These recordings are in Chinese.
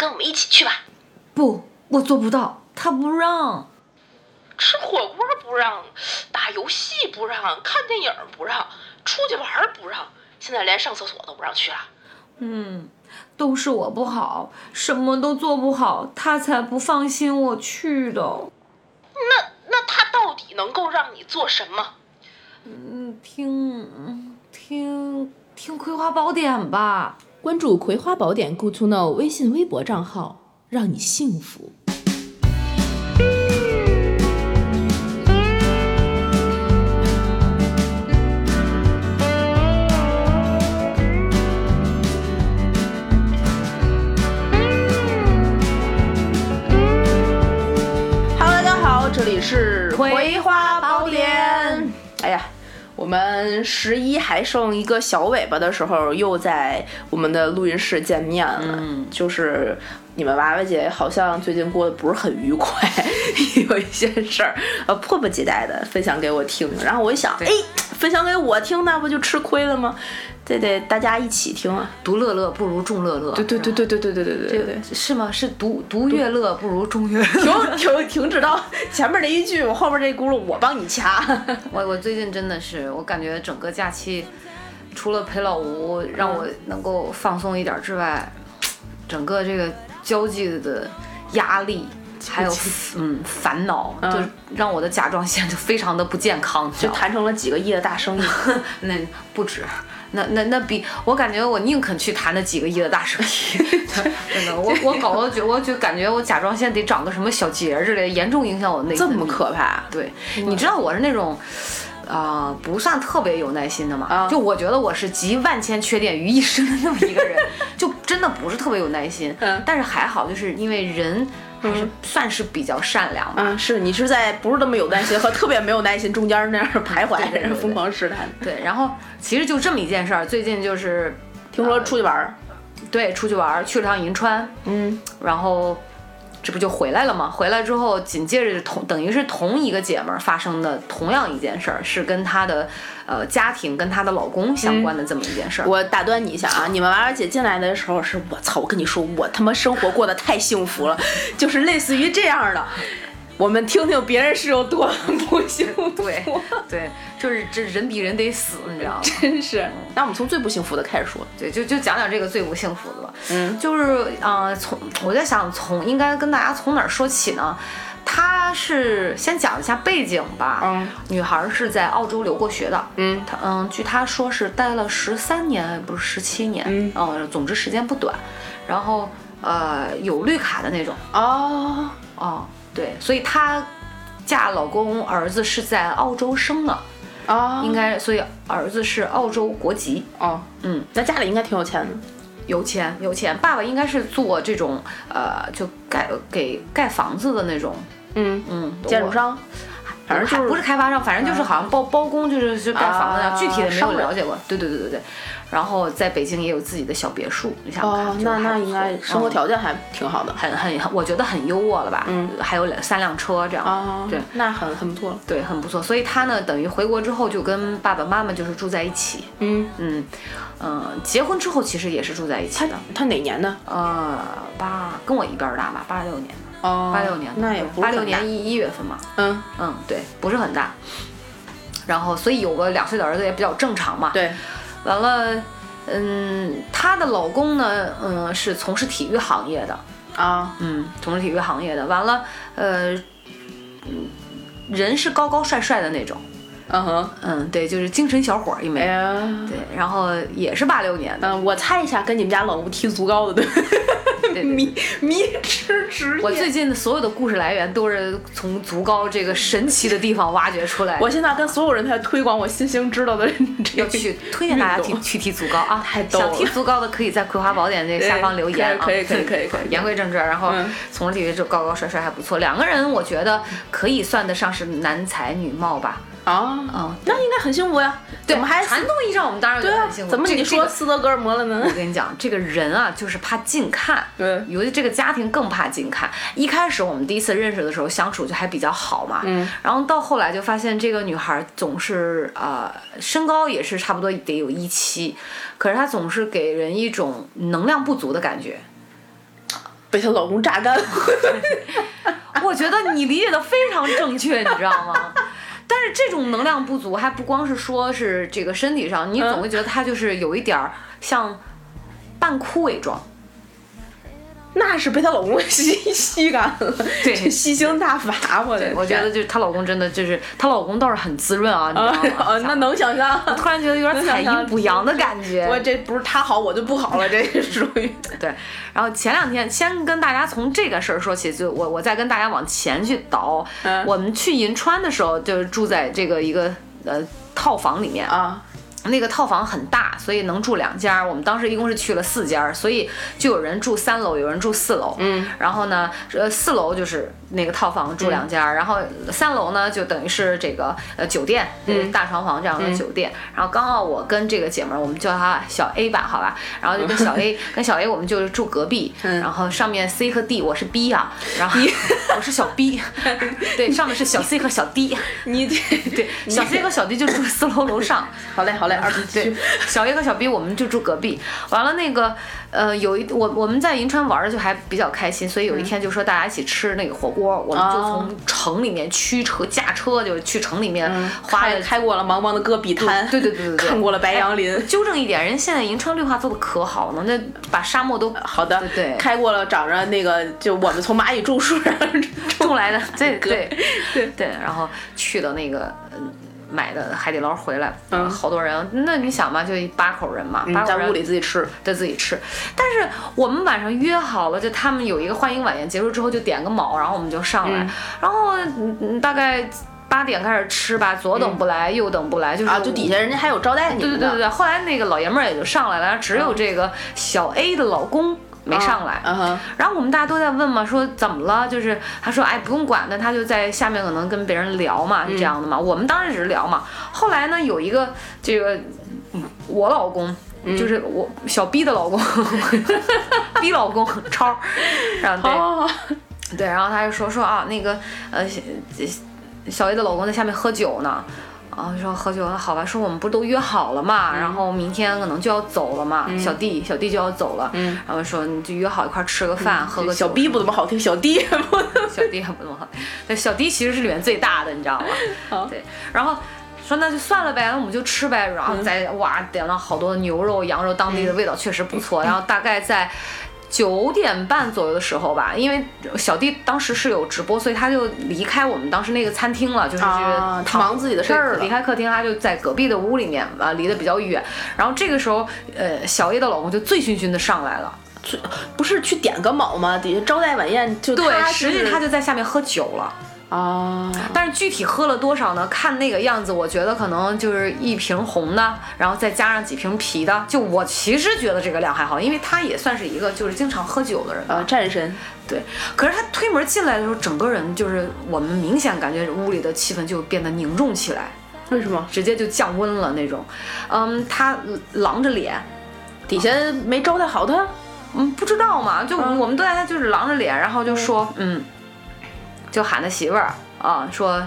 跟我们一起去吧。不，我做不到，他不让。吃火锅不让，打游戏不让，看电影不让，出去玩不让，现在连上厕所都不让去了。嗯，都是我不好，什么都做不好，他才不放心我去的。那那他到底能够让你做什么？嗯，听听听《葵花宝典》吧。关注《葵花宝典》Good to Know 微信、微博账号，让你幸福。Hello，大家好，这里是《葵花们十一还剩一个小尾巴的时候，又在我们的录音室见面了。嗯就是你们娃娃姐好像最近过得不是很愉快，有一些事儿，呃，迫不及待的分享给我听。然后我一想，哎，分享给我听，那不就吃亏了吗？这得大家一起听啊！独乐乐不如众乐乐。对对对对对对对对对对对。是吗？是独独乐乐不如众乐乐。停停停止到前面那一句，我后面这轱辘我帮你掐。我我最近真的是，我感觉整个假期，除了陪老吴让我能够放松一点之外，整个这个交际的压力。还有嗯烦恼，就让我的甲状腺就非常的不健康，就谈成了几个亿的大生意。那不止，那那那比我感觉我宁肯去谈那几个亿的大生意。真的，我我搞得觉我就感觉我甲状腺得长个什么小结之类，严重影响我内这么可怕？对，你知道我是那种。啊、呃，不算特别有耐心的嘛，啊、就我觉得我是集万千缺点于一身的那么一个人，就真的不是特别有耐心。嗯，但是还好，就是因为人还是算是比较善良吧。嗯，是你是在不是那么有耐心和特别没有耐心中间那样徘徊，疯狂试探。对，然后其实就这么一件事儿，最近就是听说出去玩儿、呃，对，出去玩儿去了趟银川，嗯，然后。这不就回来了吗？回来之后，紧接着同等于是同一个姐们儿发生的同样一件事儿，是跟她的呃家庭跟她的老公相关的这么一件事儿、嗯。我打断你一下啊，你们娃娃姐进来的时候是我操，我跟你说，我他妈生活过得太幸福了，就是类似于这样的。我们听听别人是有多不幸福。对对，就是这人比人得死，你知道吗？真是。那我们从最不幸福的开始说。对，就就讲讲这个最不幸福的吧。嗯，就是呃，从我在想从应该跟大家从哪儿说起呢？她是先讲一下背景吧。嗯，女孩是在澳洲留过学的。嗯，她嗯，据她说是待了十三年，不是十七年。嗯，呃，总之时间不短。然后呃，有绿卡的那种。哦哦。对，所以她嫁老公儿子是在澳洲生的，啊、哦，应该，所以儿子是澳洲国籍。哦，嗯，那家里应该挺有钱的，有钱有钱。爸爸应该是做这种呃，就盖给盖房子的那种，嗯嗯，建筑商。反正就是不是开发商，反正就是好像包包工，就是就盖房子那样，啊、具体的没有了解过。对对对对对。然后在北京也有自己的小别墅，你想看，哦、那那应该生活条件还挺好的，很很，我觉得很优渥了吧？嗯，还有两三辆车这样，哦、对，那很很不错了，对，很不错。所以他呢，等于回国之后就跟爸爸妈妈就是住在一起，嗯嗯嗯，结婚之后其实也是住在一起的。他哪年呢？呃，八跟我一边大吧，八六年的。哦，八六年，那也不八六年一一月份嘛。嗯嗯，对，不是很大。然后，所以有个两岁的儿子也比较正常嘛。对。完了，嗯，她的老公呢，嗯，是从事体育行业的。啊。嗯，从事体育行业的。完了，呃，嗯，人是高高帅帅的那种。嗯哼。嗯，对，就是精神小伙儿一枚。哎。对，然后也是八六年的。嗯，我猜一下，跟你们家老吴踢足高的对。迷迷之职业。我最近的所有的故事来源都是从足高这个神奇的地方挖掘出来。我现在跟所有人在推广我新兴知道的这个去推荐大家去去踢足高啊！太逗了。想踢足高的可以在《葵花宝典》这下方留言啊。可以可以可以可以。言归正传，然后从事体育就高高帅帅还不错，两个人我觉得可以算得上是男才女貌吧。啊，嗯，那应该很幸福呀。对，我们还传统意义上我们当然觉得很幸福。怎么你说斯德哥尔摩了呢？我跟你讲，这个人啊，就是怕近看。对，尤其这个家庭更怕近看。一开始我们第一次认识的时候，相处就还比较好嘛。嗯。然后到后来就发现这个女孩总是呃身高也是差不多得有一七，可是她总是给人一种能量不足的感觉。被她老公榨干了。我觉得你理解的非常正确，你知道吗？但是这种能量不足，还不光是说是这个身体上，你总会觉得它就是有一点儿像半枯萎状。那是被她老公 吸吸干了，对吸星大法，我的，我觉得就是她老公真的就是她老公倒是很滋润啊，你知道吗？啊，那能想象。突然觉得有点采阴补阳的感觉。我这不是他好我就不好了，这是属于。对，然后前两天先跟大家从这个事儿说起，就我我再跟大家往前去倒。嗯我们去银川的时候，就是住在这个一个呃套房里面啊。那个套房很大，所以能住两家。我们当时一共是去了四家，所以就有人住三楼，有人住四楼。嗯，然后呢，呃，四楼就是那个套房住两家，然后三楼呢就等于是这个呃酒店，嗯，大床房这样的酒店。然后刚好我跟这个姐们儿，我们叫她小 A 吧，好吧，然后就跟小 A 跟小 A 我们就是住隔壁，然后上面 C 和 D 我是 B 啊、然后我是小 B，对，上面是小 C 和小 D，你对对，小 C 和小 D 就住四楼楼上。好嘞，好嘞，二对，小 A 和小 B 我们就住隔壁。完了那个，呃，有一我我们在银川玩的就还比较开心，所以有一天就说大家一起吃那个火锅，我们就从城里面驱车驾车就去城里面花了开开过了茫茫的戈壁滩，对对对对对，看过了白杨林。纠正一点，人现在银川绿化做的可好了，那把沙漠都好的，对对开过了长着那个，就我们从蚂蚁种树上 种来的，对 对对对，然后去的那个。嗯买的海底捞回来，嗯好多人。那你想嘛，就八口人嘛，八口人在屋里自己吃，在自己吃。但是我们晚上约好了，就他们有一个欢迎晚宴，结束之后就点个卯，然后我们就上来，嗯然后大概八点开始吃吧，左等不来，右等不来，就是啊，就底下人家还有招待你对对对对。后来那个老爷们儿也就上来了，只有这个小 A 的老公。没上来，然后我们大家都在问嘛，说怎么了？就是他说，哎，不用管那，他就在下面可能跟别人聊嘛，是这样的嘛。我们当时只是聊嘛。后来呢，有一个这个我老公，就是我小 B 的老公，B 老公超，然后对，对，然后他就说说啊，那个呃小小 A 的老公在下面喝酒呢。啊，说喝酒，好吧，说我们不是都约好了嘛，然后明天可能就要走了嘛，小弟小弟就要走了，嗯。然后说你就约好一块吃个饭，喝个小酒。B 不怎么好听，小弟不小弟还不怎么好，对，小弟其实是里面最大的，你知道吗？对，然后说那就算了呗，那我们就吃呗，然后再、哇点了好多牛肉、羊肉，当地的味道确实不错，然后大概在。九点半左右的时候吧，因为小弟当时是有直播，所以他就离开我们当时那个餐厅了，就是啊去他忙自己的事儿了离开客厅，他就在隔壁的屋里面啊，离得比较远。然后这个时候，呃，小 A 的老公就醉醺醺的上来了，不是去点个卯吗？底下招待晚宴就对，他实际他就在下面喝酒了。啊，但是具体喝了多少呢？看那个样子，我觉得可能就是一瓶红的，然后再加上几瓶啤的。就我其实觉得这个量还好，因为他也算是一个就是经常喝酒的人。吧呃，战神，对，可是他推门进来的时候，整个人就是我们明显感觉屋里的气氛就变得凝重起来，为什么？直接就降温了那种。嗯，他狼着脸，底下没招待好他？嗯，不知道嘛，就我们都在他就是狼着脸，然后就说嗯，就喊他媳妇儿啊，说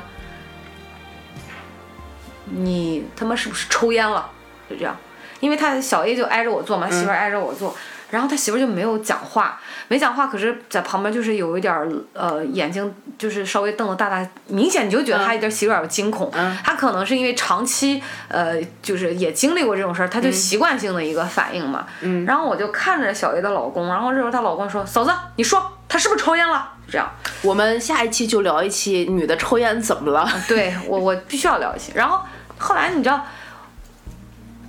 你他妈是不是抽烟了？就这样，因为他小 A 就挨着我坐嘛，媳妇儿挨着我坐。然后他媳妇儿就没有讲话，没讲话，可是在旁边就是有一点儿呃眼睛就是稍微瞪得大大，明显你就觉得他有点儿有点儿惊恐，嗯他可能是因为长期呃就是也经历过这种事儿，他就习惯性的一个反应嘛。嗯然后我就看着小 A 的老公，然后这时候她老公说：“嫂子，你说他是不是抽烟了？”这样，我们下一期就聊一期女的抽烟怎么了？对我我必须要聊一期。然后后来你知道。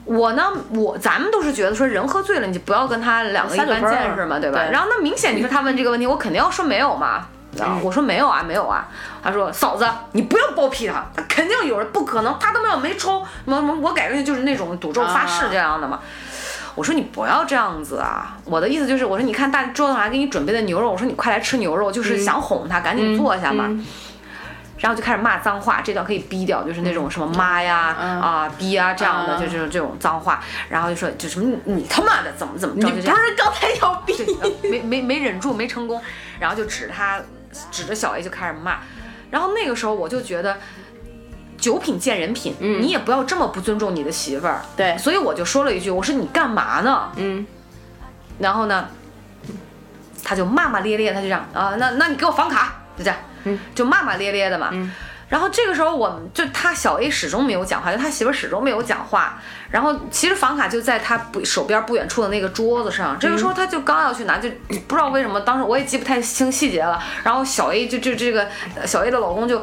我呢，我咱们都是觉得说人喝醉了，你就不要跟他两个一般见识嘛，对吧？对然后那明显你说他问这个问题，我肯定要说没有嘛。我说没有啊，没有啊。他说嫂子，你不要包庇他，他肯定有人，不可能，他他妈要没抽，我我我改天就是那种赌咒发誓啊这样的嘛。我说你不要这样子啊！我的意思就是，我说你看大桌子上还给你准备的牛肉，我说你快来吃牛肉，就是想哄他赶紧坐下嘛。嗯然后就开始骂脏话，这段可以逼掉，就是那种什么妈呀、嗯啊逼呀这样的，嗯就是这种脏话。然后就说就什么你你他妈的怎么怎么着，你不是刚才要逼？呃没没没忍住，没成功，然后就指他指着小 A 就开始骂。然后那个时候我就觉得。酒品见人品，你也不要这么不尊重你的媳妇儿。对所以我就说了一句，我说你干嘛呢？嗯，然后呢，他就骂骂咧咧，他就这样啊，那那你给我房卡，就这样，嗯就骂骂咧咧的嘛。嗯然后这个时候，我们就他小 A 始终没有讲话，就他媳妇儿始终没有讲话。然后其实房卡就在他不手边不远处的那个桌子上。这个时候他就刚要去拿，就不知道为什么，当时我也记不太清细节了。然后小 A 就就这个 呃小 A 的老公就。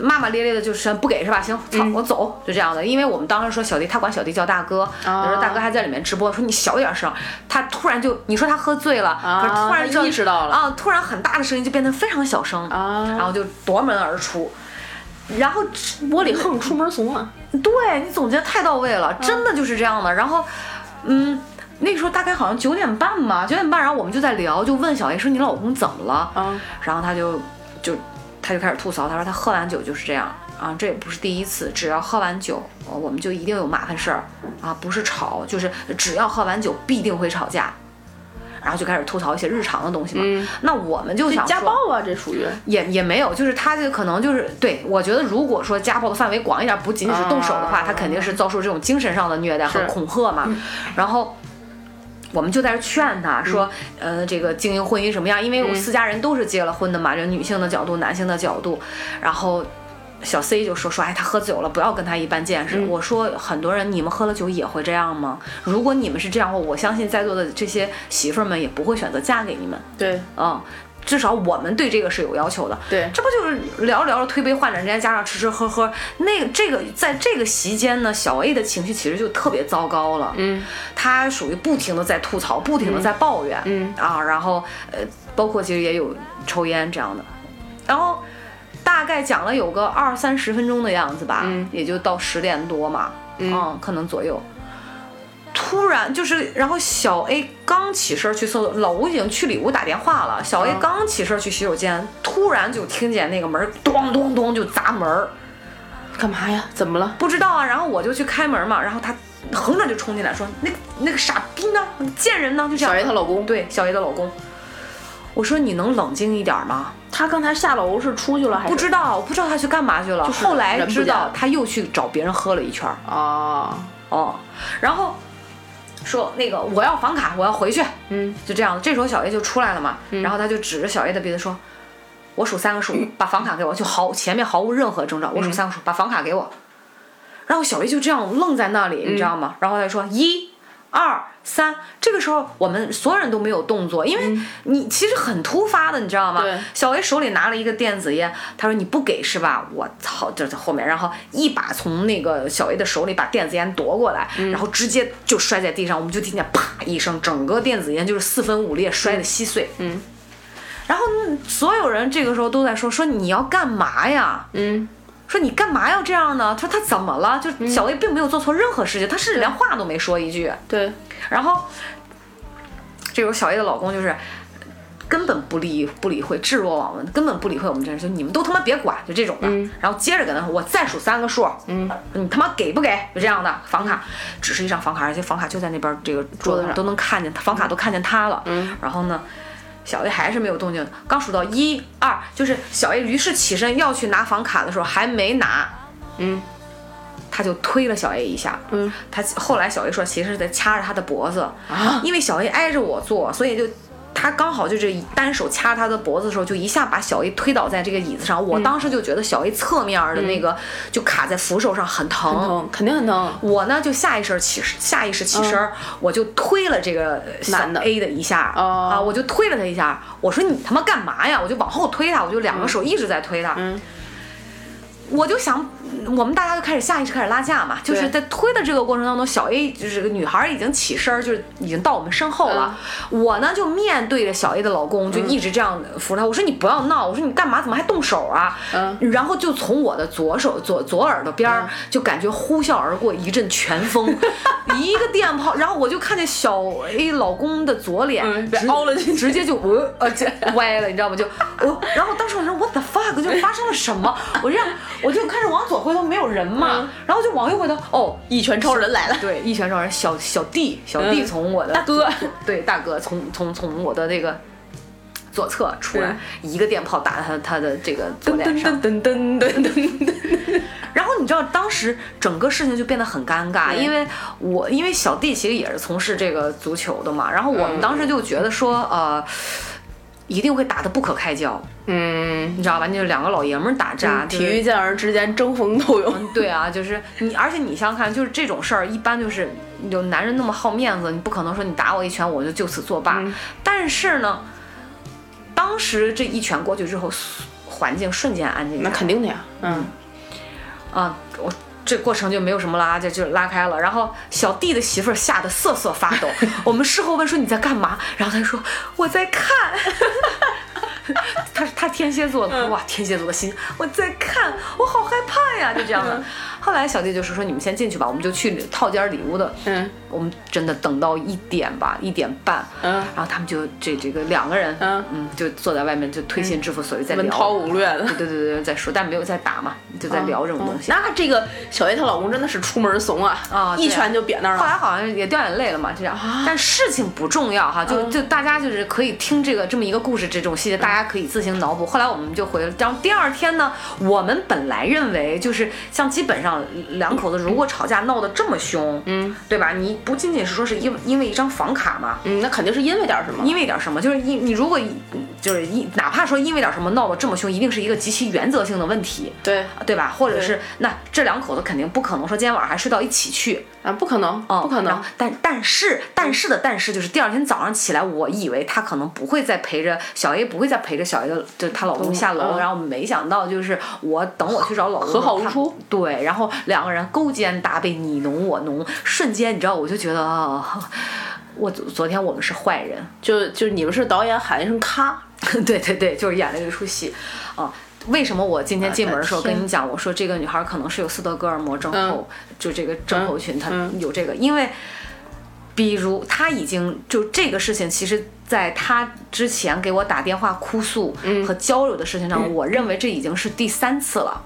骂骂咧咧的，就是不给是吧？行，操，我走，就这样的。因为我们当时说小弟，他管小弟叫大哥，有时候大哥还在里面直播，说你小点声。他突然就，你说他喝醉了，可是突然他意识到了啊，突然很大的声音就变得非常小声，啊然后就夺门而出。然后窝里横，出门怂啊！对你总结太到位了，真的就是这样的。然后，嗯，那个时候大概好像九点半吧，九点半，然后我们就在聊，就问小 A 说你老公怎么了？啊然后他就就他就开始吐槽，他说他喝完酒就是这样啊，这也不是第一次，只要喝完酒，呃我们就一定有麻烦事儿啊，不是吵，就是只要喝完酒必定会吵架。然后就开始吐槽一些日常的东西嘛。那我们就想说家暴啊，这属于也也没有，就是他这个可能就是对我觉得，如果说家暴的范围广一点，不仅仅是动手的话，啊他肯定是遭受这种精神上的虐待和恐吓嘛。然后我们就在这劝他说，嗯呃，这个经营婚姻什么样？因为我四家人都是结了婚的嘛，就女性的角度、男性的角度，然后。小 C 就说说，哎，他喝酒了，不要跟他一般见识。嗯我说，很多人你们喝了酒也会这样吗？如果你们是这样的话，我相信在座的这些媳妇儿们也不会选择嫁给你们。对嗯，至少我们对这个是有要求的。对这不就是聊着聊着推杯换盏，人家加上吃吃喝喝，那个这个在这个席间呢，小 A 的情绪其实就特别糟糕了。嗯，他属于不停的在吐槽，不停的在抱怨。嗯啊，然后呃，包括其实也有抽烟这样的，然后。大概讲了有个二三十分钟的样子吧，嗯也就到十点多嘛，嗯可能左右。突然就是，然后小 A 刚起身去厕所，老吴已经去里屋打电话了。小 A 嗯刚起身去洗手间，突然就听见那个门咚咚咚就砸门儿，干嘛呀？怎么了？不知道啊。然后我就去开门嘛，然后他横着就冲进来说：“那个那个傻逼呢？那个贱人呢？”就这样。小 A 她老公，对小 A 的老公，我说你能冷静一点吗？他刚才下楼是出去了还是？不知道，我不知道他去干嘛去了。就是后来知道他又去找别人喝了一圈儿。啊，哦，然后说那个我要房卡，我要回去，嗯就这样。这时候小 A 就出来了嘛，然后他就指着小 A 的鼻子说：“我数 三个数，把房卡给我。”就毫前面毫无任何征兆，我数三个数，把房卡给我。然后小 A 就这样愣在那里，你知道吗？然后他就说一。二三，这个时候我们所有人都没有动作，因为你其实很突发的，你知道吗？小 A 手里拿了一个电子烟，他说你不给是吧？我操，就在后面，然后一把从那个小 A 的手里把电子烟夺过来，然后直接就摔在地上，我们就听见啪一声，整个电子烟就是四分五裂，摔得稀碎。嗯然后嗯所有人这个时候都在说说你要干嘛呀？嗯说你干嘛要这样呢？他说他怎么了？就小 A 并没有做错任何事情，他甚至连话都没说一句。对，然后这时候小 A 的老公就是根本不理不理会，置若罔闻，根本不理会我们这人，就你们都他妈别管，就这种的。嗯然后接着跟他说，我再数三个数，嗯你他妈给不给？就这样的房卡，只是一张房卡，而且房卡就在那边这个桌子上，桌子上都能看见，房卡都看见他了。嗯然后呢？小 A 还是没有动静，刚数到一二，就是小 A 于是起身要去拿房卡的时候，还没拿，嗯。他就推了小 A 一下。嗯。他后来小 A 说，其实是在掐着他的脖子，啊，因为小 A 挨着我坐，所以就他刚好就是单手掐他的脖子的时候，就一下把小 A 推倒在这个椅子上。我当时就觉得小 A 侧面的那个就卡在扶手上，很疼。很疼，肯定很疼。我呢就下意识起下意识起身，我就推了这个小男的 A 的一下、哦啊，我就推了他一下。我说你他妈干嘛呀？我就往后推他，我就两个手一直在推他。嗯我就想，我们大家就开始下意识开始拉架嘛，就是在推的这个过程当中，小 A 就是这个女孩已经起身儿，就是已经到我们身后了。我呢就面对着小 A 的老公，就一直这样扶他。我说你不要闹，我说你干嘛？怎么还动手啊？嗯然后就从我的左手左左耳朵边儿，就感觉呼啸而过一阵拳风，一个电炮，然后我就看见小 A 老公的左脸凹了进去直接就呃呃这 歪了，你知道吗？就呃，然后当时我说 What the fuck，就发生了什么？我这样我就开始往左回头，没有人嘛，然后就往右回头，哦，一拳超人来了。对，一拳超人，小小弟，小弟嗯从我的、大哥，对大哥从从从我的那个左侧出来，一个电炮打在他他的这个左脸上，噔噔噔噔噔噔，然后你知道当时整个事情就变得很尴尬，对因为我因为小弟其实也是从事这个足球的嘛，然后我们当时就觉得说，呃。一定会打得不可开交，嗯，你知道吧？就是两个老爷们儿打架，就是体育健儿之间争锋斗勇。对啊，就是你，而且你想想看，就是这种事儿，一般就是有男人那么好面子，你不可能说你打我一拳我就就此作罢。嗯但是呢，当时这一拳过去之后，环境瞬间安静。那肯定的呀，嗯，啊，我这过程就没有什么啦，就就拉开了。然后小弟的媳妇儿吓得瑟瑟发抖。我们事后问说你在干嘛，然后他说我在看。他他天蝎座的，哇，天蝎座的心，我在看，我好害怕呀，就这样的。后来小弟就是说你们先进去吧，我们就去套间里屋的。嗯，我们真的等到一点吧，一点半，嗯然后他们就这这个两个人，嗯嗯就坐在外面就推心置腹，所以在聊，文韬武略的。对对对对，在说，但没有在打嘛，就在聊这种东西。那这个小叶她老公真的是出门怂啊，啊一拳就扁那儿了。后来好像也掉眼泪了嘛，这样。但事情不重要哈，就就大家就是可以听这个这么一个故事，这种细节大家可以自行脑补。后来我们就回了，然后第二天呢，我们本来认为就是像基本上两口子如果吵架闹得这么凶，嗯，对吧？你不仅仅是说是因因为一张房卡嘛，嗯，那肯定是因为点什么。因为点什么，就是因你如果就是因哪怕说因为点什么闹得这么凶，一定是一个极其原则性的问题，对对吧？或者是那这两口子肯定不可能说今天晚上还睡到一起去，啊，不可能，哦，不可能。但但是但是的但是就是第二天早上起来，我以为他可能不会再陪着小 A，不会再陪着小 A 的，就是她老公下楼。嗯然后没想到就是我等我去找老公，和好如初。对，然后两个人勾肩搭背，你侬我侬，瞬间你知道我就觉得啊，我昨昨天我们是坏人。就就你们是导演喊一声咔，对对对，就是演了一出戏，啊。为什么我今天进门的时候跟你讲，我说这个女孩可能是有斯德哥尔摩症候，就这个症候群，她嗯。有这个，因为，比如她已经就这个事情，其实在她之前给我打电话哭诉和交流的事情上，我认为这已经是第三次了。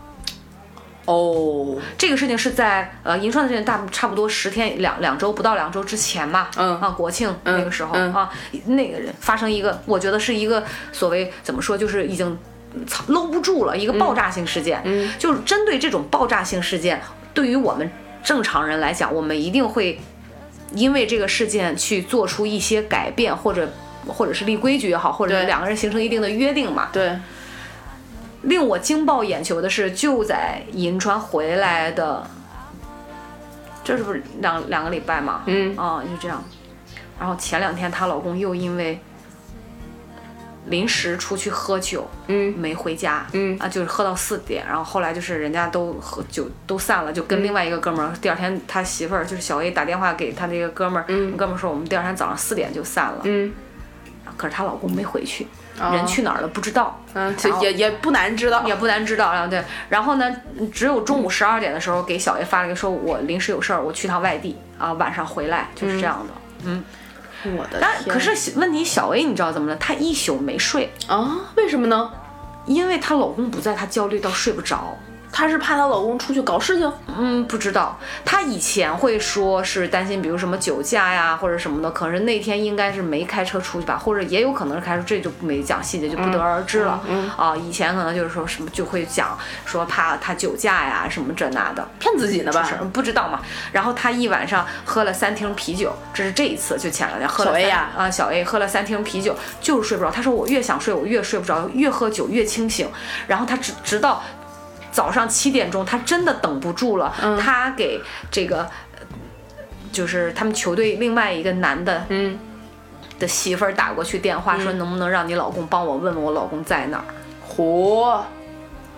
哦，这个事情是在呃银川的事情大差不多十天两两周不到两周之前嘛，嗯。啊国庆那个时候、嗯啊，那个人发生一个，我觉得是一个所谓怎么说，就是已经操搂不住了一个爆炸性事件，嗯就是针对这种爆炸性事件，对于我们正常人来讲，我们一定会因为这个事件去做出一些改变，或者或者是立规矩也好，或者是两个人形成一定的约定嘛，对，令我惊爆眼球的是，就在银川回来的，这是不是两两个礼拜嘛？嗯。啊，就这样。然后前两天她老公又因为临时出去喝酒，嗯。没回家，嗯。啊，就是喝到四点，然后后来就是人家都喝酒都散了，就跟另外一个哥们儿，第二天他媳妇儿就是小 A 打电话给他那个哥们儿，嗯。哥们儿说我们第二天早上四点就散了，嗯。可是她老公没回去，哦人去哪儿了不知道，嗯，这也也不难知道。也不难知道，然后对，然后呢，只有中午十二点的时候给小 A 发了一个说，我临时有事儿，我去趟外地啊，晚上回来，就是这样的。嗯，我的但！可是问题小 A 你知道怎么了？她一宿没睡，啊，为什么呢？因为她老公不在，她焦虑到睡不着。她是怕她老公出去搞事情。嗯，不知道。她以前会说是担心，比如什么酒驾呀或者什么的，可是那天应该是没开车出去吧，或者也有可能是开车，这就没讲细节，就不得而知了。嗯啊，以前可能就是说什么就会讲说怕他酒驾呀什么这那的。骗自己呢吧？不知道嘛。然后她一晚上喝了三听啤酒，这是这一次，就前两天喝了小 A 三呀啊，小 A 喝了三听啤酒，就是睡不着。她说我越想睡，我越睡不着，越喝酒越清醒。然后她直直到早上七点钟，他真的等不住了，嗯。他给这个。呃就是他们球队另外一个男的嗯，的媳妇儿打过去电话，说能不能让你老公帮我问问我老公在哪儿。嚯，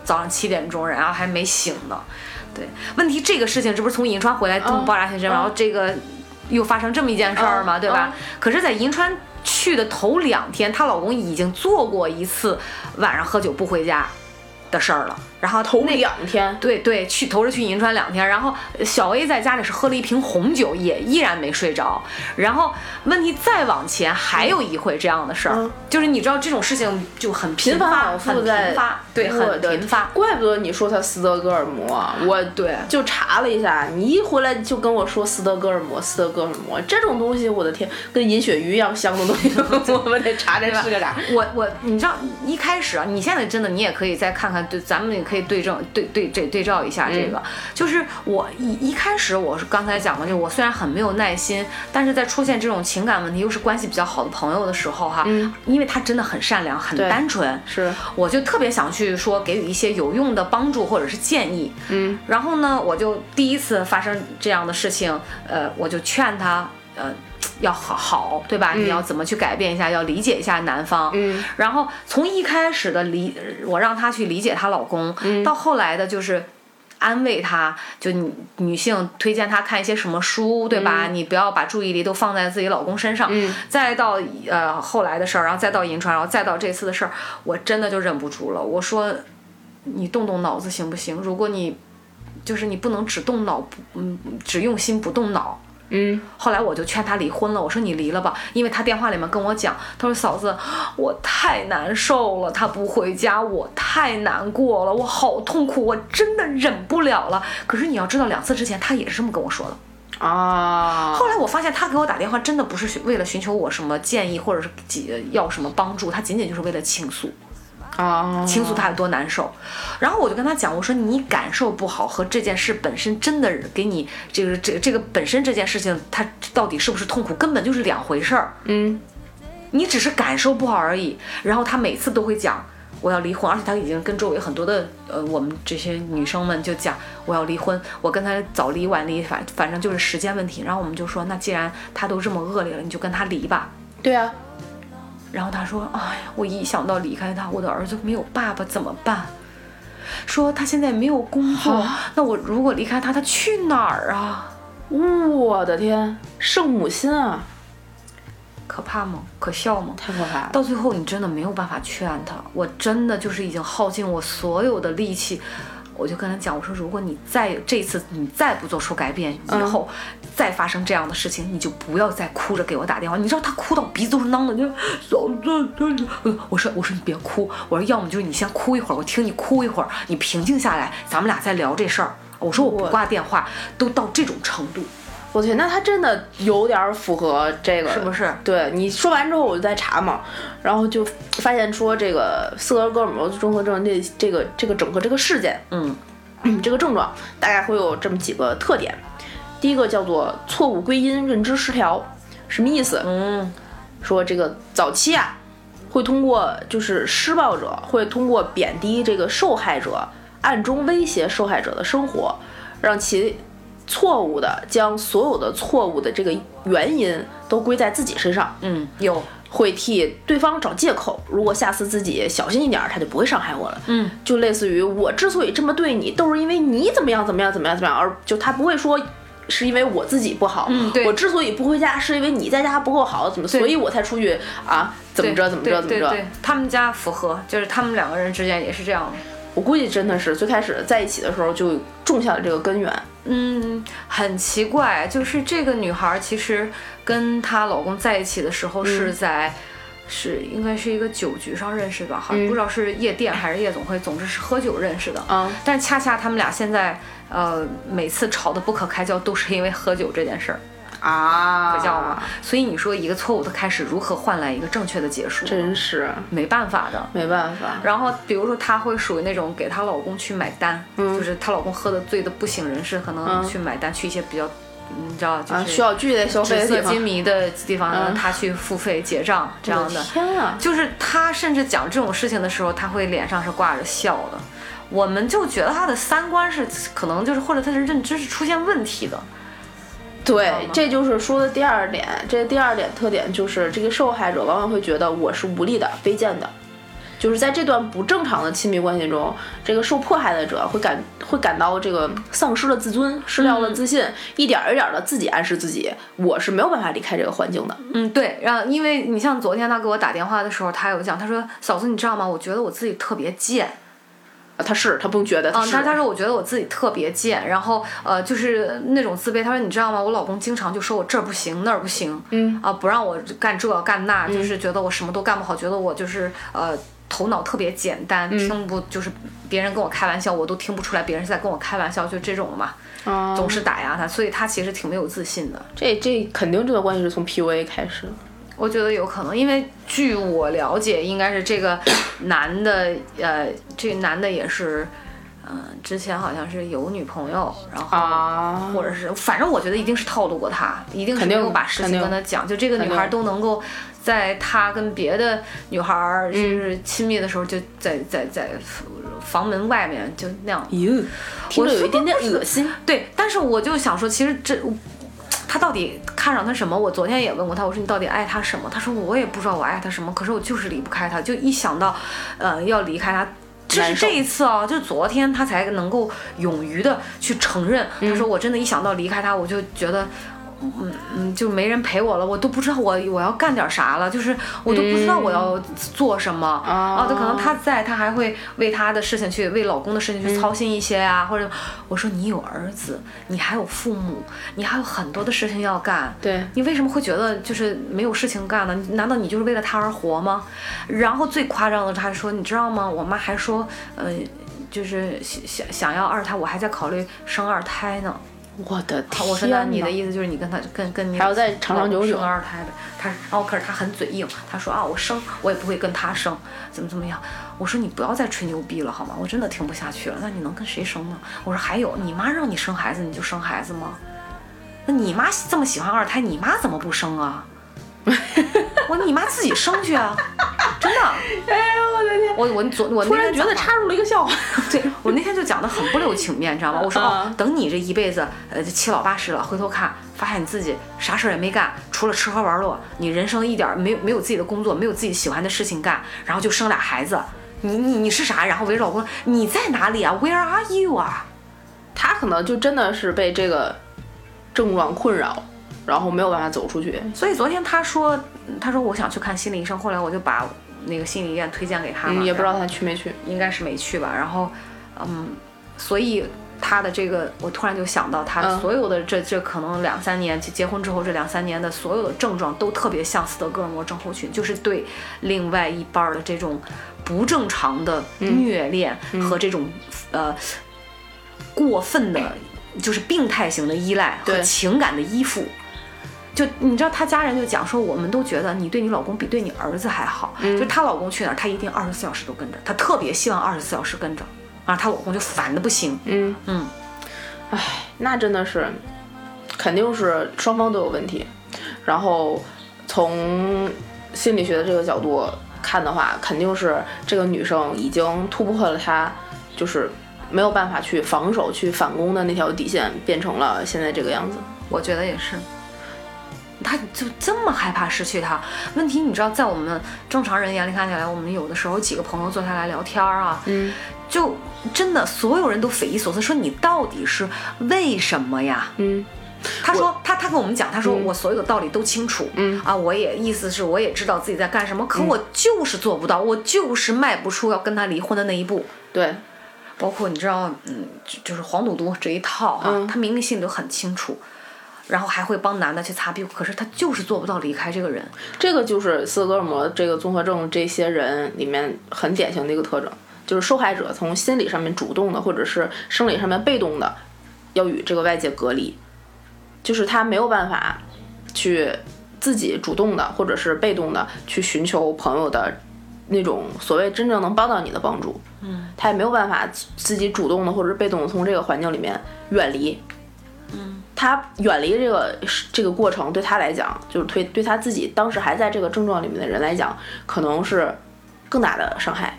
早上七点钟，然后还没醒呢。对，问题这个事情这不是从银川回来这么爆炸性事件，嗯。然后这个又发生这么一件事儿嘛，嗯。对吧？可是，在银川去的头两天，她老公已经做过一次晚上喝酒不回家的事儿了。然后头那两天。对对，去头是去银川两天，然后小 A 在家里是喝了一瓶红酒，也依然没睡着。然后问题再往前还有一回这样的事儿，嗯就是你知道这种事情就很频发，很频发，对，我很的频发。怪不得你说他斯德哥尔摩啊，我对。就查了一下，你一回来就跟我说斯德哥尔摩，斯德哥尔摩这种东西，我的天，跟银鳕鱼一样香的东西，我们得查这是个啥。我我，你知道一开始啊，你现在真的你也可以再看看对，咱们也可以对证对对对对照一下这个，就是我一一开始我是刚才讲的，就我虽然很没有耐心，但是在出现这种情感问题，又是关系比较好的朋友的时候哈，嗯。因为他真的很善良，很单纯，是，我就特别想去说给予一些有用的帮助或者是建议。嗯，然后呢，我就第一次发生这样的事情，呃，我就劝他，呃，要好好，对吧？你要怎么去改变一下，要理解一下男方。嗯，然后从一开始的理，我让她去理解她老公，嗯到后来的就是。安慰她，就女女性推荐她看一些什么书，对吧？你不要把注意力都放在自己老公身上。嗯再到呃后来的事儿，然后再到银川，然后再到这次的事儿，我真的就忍不住了。我说，你动动脑子行不行？如果你就是你不能只动脑不嗯只用心不动脑。嗯，后来我就劝他离婚了，我说你离了吧，因为他电话里面跟我讲，他说嫂子，我太难受了，他不回家，我太难过了，我好痛苦，我真的忍不了了。可是你要知道，两次之前他也是这么跟我说的。啊，后来我发现他给我打电话真的不是寻为了寻求我什么建议，或者是几要什么帮助，他仅仅就是为了倾诉。啊，倾诉他有多难受，然后我就跟他讲，我说你感受不好和这件事本身真的给你这个这这个本身这件事情，它到底是不是痛苦，根本就是两回事儿。嗯，你只是感受不好而已。然后他每次都会讲我要离婚，而且他已经跟周围很多的呃我们这些女生们就讲我要离婚，我跟他早离晚离，反反正就是时间问题。然后我们就说，那既然他都这么恶劣了，你就跟他离吧。对啊，然后他说：“哎呀，我一想到离开他，我的儿子没有爸爸怎么办？说他现在没有工作，那我如果离开他，他去哪儿啊？我的天，圣母心啊，可怕吗？可笑吗？太可怕了。到最后，你真的没有办法劝他，我真的就是已经耗尽我所有的力气。”我就跟他讲，我说如果你再这次你再不做出改变，以后再发生这样的事情，你就不要再哭着给我打电话。你知道他哭到鼻子都是囔的，就嫂子，我说我说你别哭，我说要么就是你先哭一会儿，我听你哭一会儿，你平静下来，咱们俩再聊这事儿。我说我不挂电话，都到这种程度，我天，那他真的有点符合这个，是不是？对你说完之后，我就在查嘛，然后就发现说这个斯德哥尔摩综合症这这个这个整个这个事件，嗯嗯，这个症状大概会有这么几个特点。第一个叫做错误归因认知失调，什么意思？嗯说这个早期啊，会通过就是施暴者会通过贬低这个受害者，暗中威胁受害者的生活，让其错误的将所有的错误的这个原因都归在自己身上，嗯，有，会替对方找借口。如果下次自己小心一点儿，他就不会伤害我了。嗯，就类似于我之所以这么对你，都是因为你怎么样怎么样怎么样怎么样，而就他不会说。是因为我自己不好，嗯对我之所以不回家，是因为你在家不够好，怎么，所以我才出去啊，怎么着怎么着怎么着。他们家符合，就是他们两个人之间也是这样的。我估计真的是最开始在一起的时候就种下了这个根源。嗯，很奇怪，就是这个女孩其实跟她老公在一起的时候是在，是应该是一个酒局上认识的，好像嗯不知道是夜店还是夜总会，总之是喝酒认识的。啊，但恰恰他们俩现在，呃，每次吵得不可开交，都是因为喝酒这件事儿，啊，可笑吗？所以你说一个错误的开始，如何换来一个正确的结束？真是没办法的。没办法。然后比如说她会属于那种给她老公去买单，嗯就是她老公喝的醉的不省人事，可能去买单，去一些比较，你知道，就啊，是需要剧烈消费的地方紫色金。迷的地方，嗯她去付费结账这样的。天啊！就是她甚至讲这种事情的时候，她会脸上是挂着笑的。我们就觉得她的三观是可能就是或者她的认知是出现问题的。对，这就是说的第二点。这第二点特点就是，这个受害者往往会觉得我是无力的、卑贱的。就是在这段不正常的亲密关系中，这个受迫害的者会感会感到这个丧失了自尊，失掉了自信，一点儿一点的自己暗示自己，我是没有办法离开这个环境的。嗯，对，然后因为你像昨天他给我打电话的时候，他有讲，他说嫂子你知道吗？我觉得我自己特别贱。啊，他是他不用觉得他嗯，是，他他说我觉得我自己特别贱，然后呃就是那种自卑。他说你知道吗？我老公经常就说我这儿不行那儿不行，嗯啊不让我干这干那，就是觉得我什么都干不好，觉得我就是呃头脑特别简单，嗯听不就是别人跟我开玩笑我都听不出来别人是在跟我开玩笑，就这种嘛，啊总是打压他，所以他其实挺没有自信的。这这肯定这段关系是从 PUA 开始的。我觉得有可能，因为据我了解，应该是这个 男的，呃，这个男的也是，嗯、之前好像是有女朋友，然后。啊，或者是，反正我觉得一定是套路过他，一定是没有把事情跟他讲，就这个女孩都能够在他跟别的女孩儿就是亲密的时候，就在在在房门外面就那样。哟，听着有一点点恶心。对，但是我就想说，其实这他到底看上他什么？我昨天也问过他，我说你到底爱他什么？他说我也不知道我爱他什么，可是我就是离不开他，就一想到，呃，要离开他。这是这一次啊，就昨天他才能够勇于的去承认。他说我真的，一想到离开他，我就觉得。嗯嗯，就没人陪我了，我都不知道我我要干点啥了，就是我都不知道我要做什么、啊。就可能他在，他还会为他的事情去为老公的事情去操心一些啊，或者我说你有儿子，你还有父母，你还有很多的事情要干，对你为什么会觉得就是没有事情干呢？难道你就是为了他而活吗？然后最夸张的，他还说，你知道吗？我妈还说，呃，就是想想想要二胎，我还在考虑生二胎呢。我的天我说那你的意思就是你跟他跟跟你还要再长长久久生二胎呗？他然后可是他很嘴硬，他说啊我生我也不会跟他生，怎么怎么样？我说你不要再吹牛逼了好吗？我真的听不下去了。那你能跟谁生呢？我说还有你妈让你生孩子你就生孩子吗？那你妈这么喜欢二胎，你妈怎么不生啊？我说你妈自己生去啊，真的。哎呦我的天！我我昨我突然觉得插入了一个笑话。对我那天就讲的很不留情面，你知道吗？我说哦嗯，等你这一辈子呃七老八十了，回头看，发现你自己啥事儿也没干，除了吃喝玩乐，你人生一点儿没有没有自己的工作，没有自己喜欢的事情干，然后就生俩孩子，你你你是啥？然后围着老公，你在哪里啊？Where are you 啊？他可能就真的是被这个症状困扰，然后没有办法走出去。所以昨天他说，他说我想去看心理医生，后来我就把那个心理医院推荐给他嘛，嗯，也不知道他去没去。应该是没去吧。然后，嗯，所以他的这个，我突然就想到，他嗯所有的这这可能两三年，结结婚之后这两三年的所有的症状都特别像斯德哥尔摩症候群，就是对另外一半儿的这种不正常的嗯虐恋和这种、呃过分的，就是病态型的依赖和情感的依附。就你知道，她家人就讲说，我们都觉得你对你老公比对你儿子还好。嗯就她老公去哪儿，她一定二十四小时都跟着，她特别希望二十四小时跟着。啊，她老公就烦的不行。嗯嗯，唉，那真的是，肯定是双方都有问题。然后从心理学的这个角度看的话，肯定是这个女生已经突破了她就是没有办法去防守、去反攻的那条底线，变成了现在这个样子。我觉得也是。他就这么害怕失去他？问题你知道，在我们正常人眼里看起来，我们有的时候几个朋友坐下来聊天儿啊，嗯，就真的所有人都匪夷所思，说你到底是为什么呀？嗯，他说他他跟我们讲，他说我所有的道理都清楚，嗯。啊，我也意思是我也知道自己在干什么，可我就是做不到，我就是迈不出要跟他离婚的那一步。对，包括你知道，嗯，就就是黄赌毒这一套哈、嗯。他明明心里都很清楚，然后还会帮男的去擦屁股，可是他就是做不到离开这个人。这个就是斯德哥尔摩这个综合症这些人里面很典型的一个特征，就是受害者从心理上面主动的，或者是生理上面被动的，要与这个外界隔离，就是他没有办法去自己主动的，或者是被动的去寻求朋友的那种所谓真正能帮到你的帮助，嗯，他也没有办法自己主动的或者是被动的从这个环境里面远离，他远离这个这个过程对他来讲，就是对对他自己当时还在这个症状里面的人来讲，可能是更大的伤害。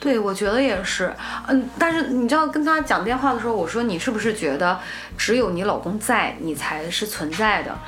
对，我觉得也是，嗯，但是你知道跟他讲电话的时候，我说你是不是觉得只有你老公在，你才是存在的？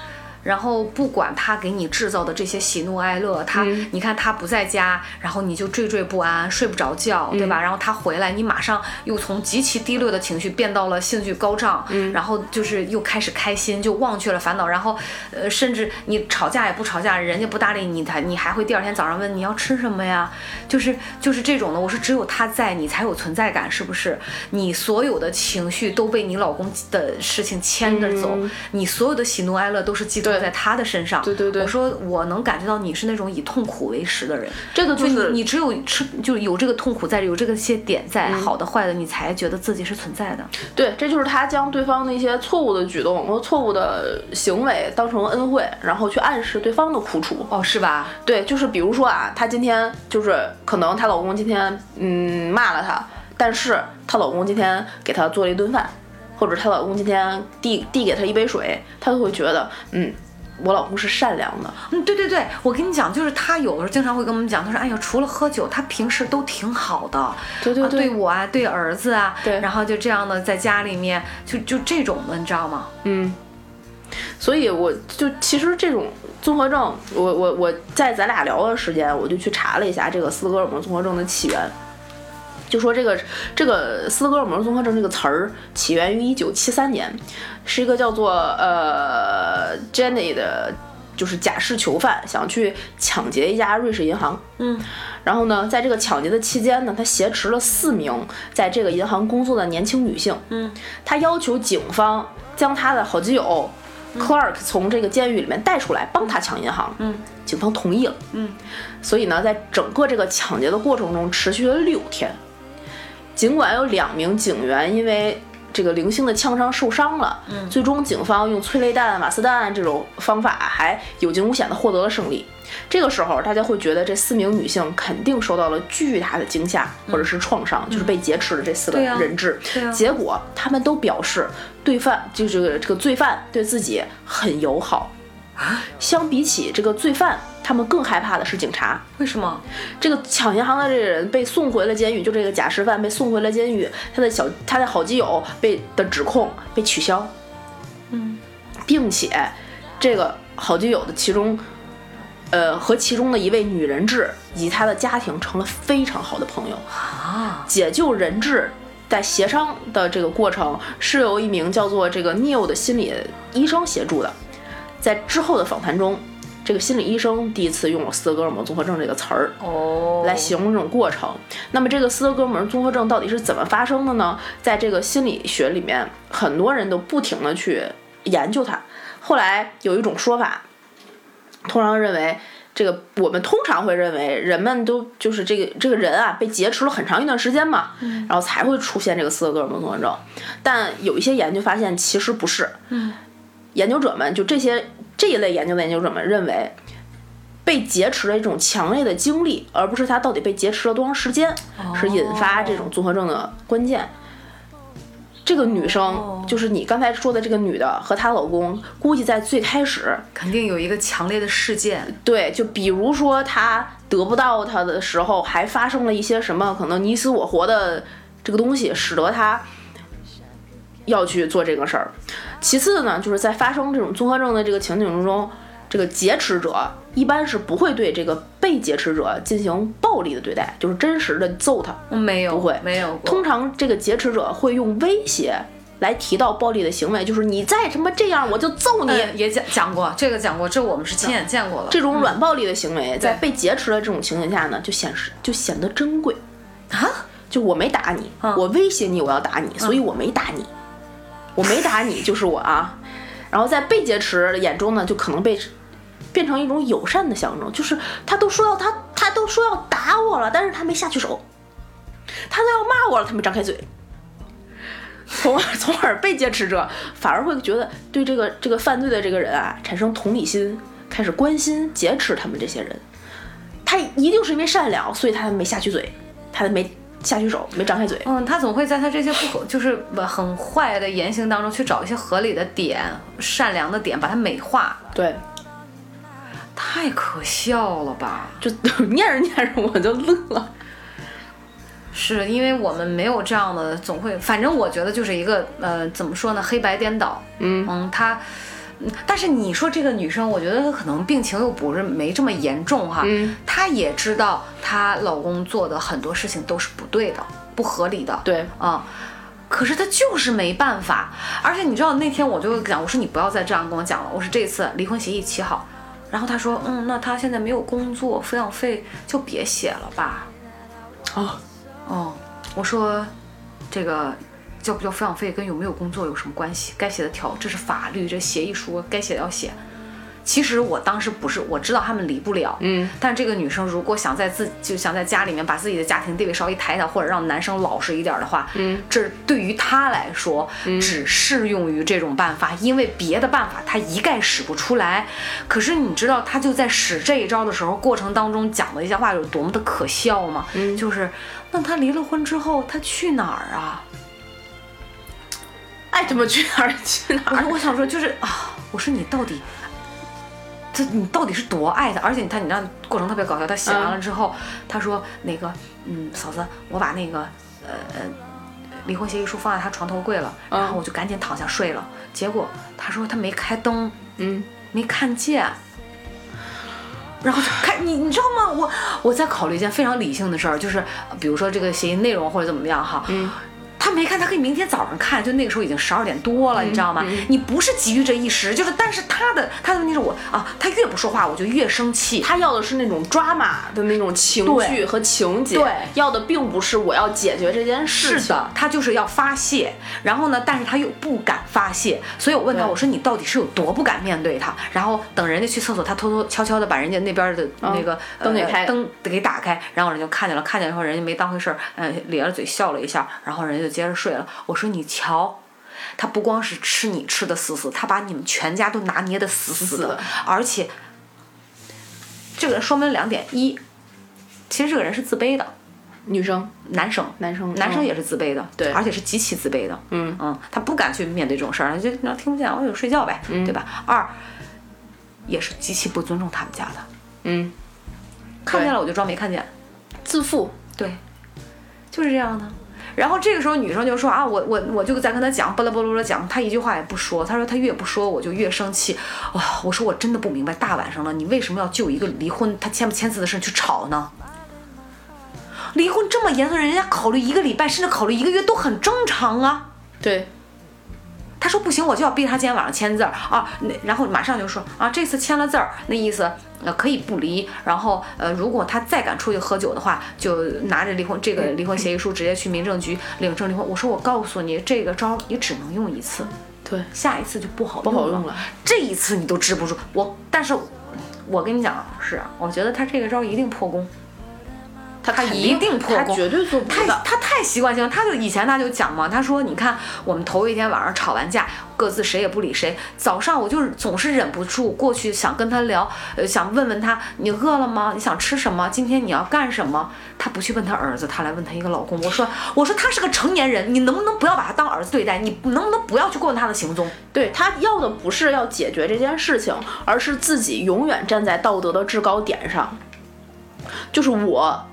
然后不管他给你制造的这些喜怒哀乐，他、你看他不在家，然后你就惴惴不安，睡不着觉，对吧？然后他回来，你马上又从极其低落的情绪变到了兴趣高涨，然后就是又开始开心，就忘却了烦恼，然后呃，甚至你吵架也不吵架，人家不搭理你，他你还会第二天早上问你要吃什么呀？就是就是这种的。我说只有他在，你才有存在感，是不是？你所有的情绪都被你老公的事情牵着走，你所有的喜怒哀乐都是寄托对在他的身上。对对对我说我能感觉到你是那种以痛苦为食的人，这个就是你你只有吃就有这个痛苦在，有这个些点在，嗯好的坏的，你才觉得自己是存在的。对，这就是他将对方的一些错误的举动和错误的行为当成恩惠，然后去暗示对方的苦楚。哦，是吧？对，就是比如说啊，她今天就是可能她老公今天嗯骂了她，但是她老公今天给她做了一顿饭，或者她老公今天递递给她一杯水，她都会觉得嗯，我老公是善良的。嗯，对对对，我跟你讲，就是他有的时候经常会跟我们讲，他说，哎呀，除了喝酒，他平时都挺好的，对对对对对我啊，对儿子啊，对然后就这样的在家里面，就就这种的，你知道吗？嗯，所以我就其实这种综合症，我我我在咱俩聊的时间，我就去查了一下这个斯德哥尔摩综合症的起源。就说这个这个斯德哥尔摩综合症这个词儿起源于一九七三年，是一个叫做呃 Jenny 的，就是假释囚犯想去抢劫一家瑞士银行。嗯，然后呢，在这个抢劫的期间呢，他挟持了四名在这个银行工作的年轻女性。嗯，他要求警方将他的好基友 Clark 从这个监狱里面带出来，帮他抢银行。嗯，警方同意了。嗯，所以呢，在整个这个抢劫的过程中，持续了六天。尽管有两名警员因为这个零星的枪伤受伤了，嗯最终警方用催泪弹、瓦斯弹这种方法还有惊无险的获得了胜利。这个时候，大家会觉得这四名女性肯定受到了巨大的惊吓或者是创伤，就是被劫持的这四个人质。结果他们都表示，对犯就是这个罪犯对自己很友好。相比起这个罪犯，他们更害怕的是警察。为什么？这个抢银行的这个人被送回了监狱，就这个假释犯被送回了监狱，他的小他的好基友被的指控被取消，嗯，并且这个好基友的其中，呃和其中的一位女人质以及他的家庭成了非常好的朋友。啊，解救人质在协商的这个过程是由一名叫做这个 Neil 的心理医生协助的。在之后的访谈中，这个心理医生第一次用了斯德哥尔摩综合症这个词儿。哦，来形容这种过程。那么这个斯德哥尔摩综合症到底是怎么发生的呢？在这个心理学里面，很多人都不停的去研究它。后来有一种说法，通常认为。这个我们通常会认为，人们都就是这个这个人啊，被劫持了很长一段时间嘛，然后才会出现这个斯德哥尔摩综合症。但有一些研究发现，其实不是。研究者们就这些这一类研究的研究者们认为，被劫持的一种强烈的经历，而不是他到底被劫持了多长时间，是引发这种综合症的关键。这个女生就是你刚才说的这个女的和她老公，估计在最开始，肯定有一个强烈的事件。对，就比如说她得不到他的时候，还发生了一些什么可能你死我活的这个东西，使得她要去做这个事儿。其次呢，就是在发生这种综合症的这个情景中，这个劫持者一般是不会对这个被劫持者进行暴力的对待，就是真实的揍他。没有，不会没有过。通常这个劫持者会用威胁来提到暴力的行为，就是你再什么这样，我就揍你。嗯也讲讲过，这个讲过，这我们是亲眼见过了。这种软暴力的行为，在被劫持的这种情形下呢，就显示就显得珍贵。啊，就我没打你，我威胁你我要打你，所以我没打你，我没打你就是我啊。然后在被劫持眼中呢，就可能被变成一种友善的象征，就是他都说要他他都说要打我了，但是他没下去手，他都要骂我了，他没张开嘴。从而从而被劫持者反而会觉得对这个这个犯罪的这个人啊产生同理心，开始关心劫持他们这些人。他一定是因为善良，所以他没下去嘴，他没下去手，没张开嘴。嗯，他总会在他这些不可，就是很坏的言行当中去找一些合理的点、善良的点，把它美化。对，太可笑了吧？就 念着念着我就乐了。是因为我们没有这样的，总会，反正我觉得就是一个呃，怎么说呢，黑白颠倒。嗯嗯，他，嗯但是你说这个女生，我觉得她可能病情又不是没这么严重哈。嗯，她也知道她老公做的很多事情都是不对的、不合理的。对，啊、可是她就是没办法。而且你知道那天我就讲，我说你不要再这样跟我讲了，我说这次离婚协议起好。然后她说，嗯，那她现在没有工作，抚养费就别写了吧。哦，哦，我说这个交不交抚养费跟有没有工作有什么关系？该写的条，这是法律，这协议书该写的要写。其实我当时不是我知道他们离不了，嗯，但这个女生如果想在自就想在家里面把自己的家庭地位稍微抬一抬，或者让男生老实一点的话，嗯，这对于她来说只适用于这种办法，因为别的办法她一概使不出来。可是你知道她就在使这一招的时候，过程当中讲的一些话有多么的可笑吗？嗯就是那她离了婚之后，她去哪儿啊？爱怎么去哪儿去哪儿。我我想说就是啊，我说你到底，这你到底是多爱他？而且他你知道过程特别搞笑，他写完了之后，他说那个嗯嫂子，我把那个呃呃离婚协议书放在他床头柜了，嗯然后我就赶紧躺下睡了。结果他说他没开灯，嗯，没看见。然后就看你，你知道吗？我我在考虑一件非常理性的事儿，就是呃比如说这个协议内容或者怎么样哈，嗯，他没看，他可以明天早上看，就那个时候已经十二点多了，你知道吗？你不是急于这一时，就是但是他的他的问题是我啊，他越不说话我就越生气。他要的是那种抓马的那种情绪和情节，对要的并不是我要解决这件事情。是的，他就是要发泄，然后呢，但是他又不敢发泄，所以我问他，我说你到底是有多不敢面对他？然后等人家去厕所，他偷偷悄悄的把人家那边的那个、呃灯给开灯给打开，然后人就看见了，看见了以后人家没当回事儿，嗯、咧着嘴笑了一下，然后人家就接着睡了。我说你瞧。他不光是吃你吃的死死，他把你们全家都拿捏的死死的，而且这个人说明了两点：一，其实这个人是自卑的，女生、男生，男生、男生嗯也是自卑的，对而且是极其自卑的，嗯嗯，他不敢去面对这种事儿，就那听不见，我就睡觉呗，嗯对吧？二，也是极其不尊重他们家的，嗯，看见了我就装没看见，自负，对，就是这样的。然后这个时候女生就说啊，我我我就在跟他讲，巴拉巴拉巴拉讲，他一句话也不说。他说他越不说，我就越生气。哇，我说我真的不明白，大晚上了，你为什么要就一个离婚他签不签字的事去吵呢？离婚这么严肃，人家考虑一个礼拜，甚至考虑一个月都很正常啊。对，他说不行，我就要逼他今天晚上签字儿啊，那然后马上就说啊，这次签了字儿，那意思呃可以不离，然后呃如果他再敢出去喝酒的话，就拿着离婚这个离婚协议书直接去民政局领证离婚。我说我告诉你，这个招儿你只能用一次，对，下一次就不好不好用了。这一次你都治不住我，但是我跟你讲是啊，我觉得他这个招儿一定破功。他他一定破功他绝对做不到。他太习惯性，他就以前他就讲嘛，他说你看我们头一天晚上吵完架，各自谁也不理谁，早上我就是总是忍不住过去想跟他聊，呃，想问问他你饿了吗？你想吃什么？今天你要干什么？他不去问他儿子，他来问他一个老公。我说我说他是个成年人，你能不能不要把他当儿子对待？你能不能不要去过问他的行踪？对他要的不是要解决这件事情，而是自己永远站在道德的制高点上。就是我，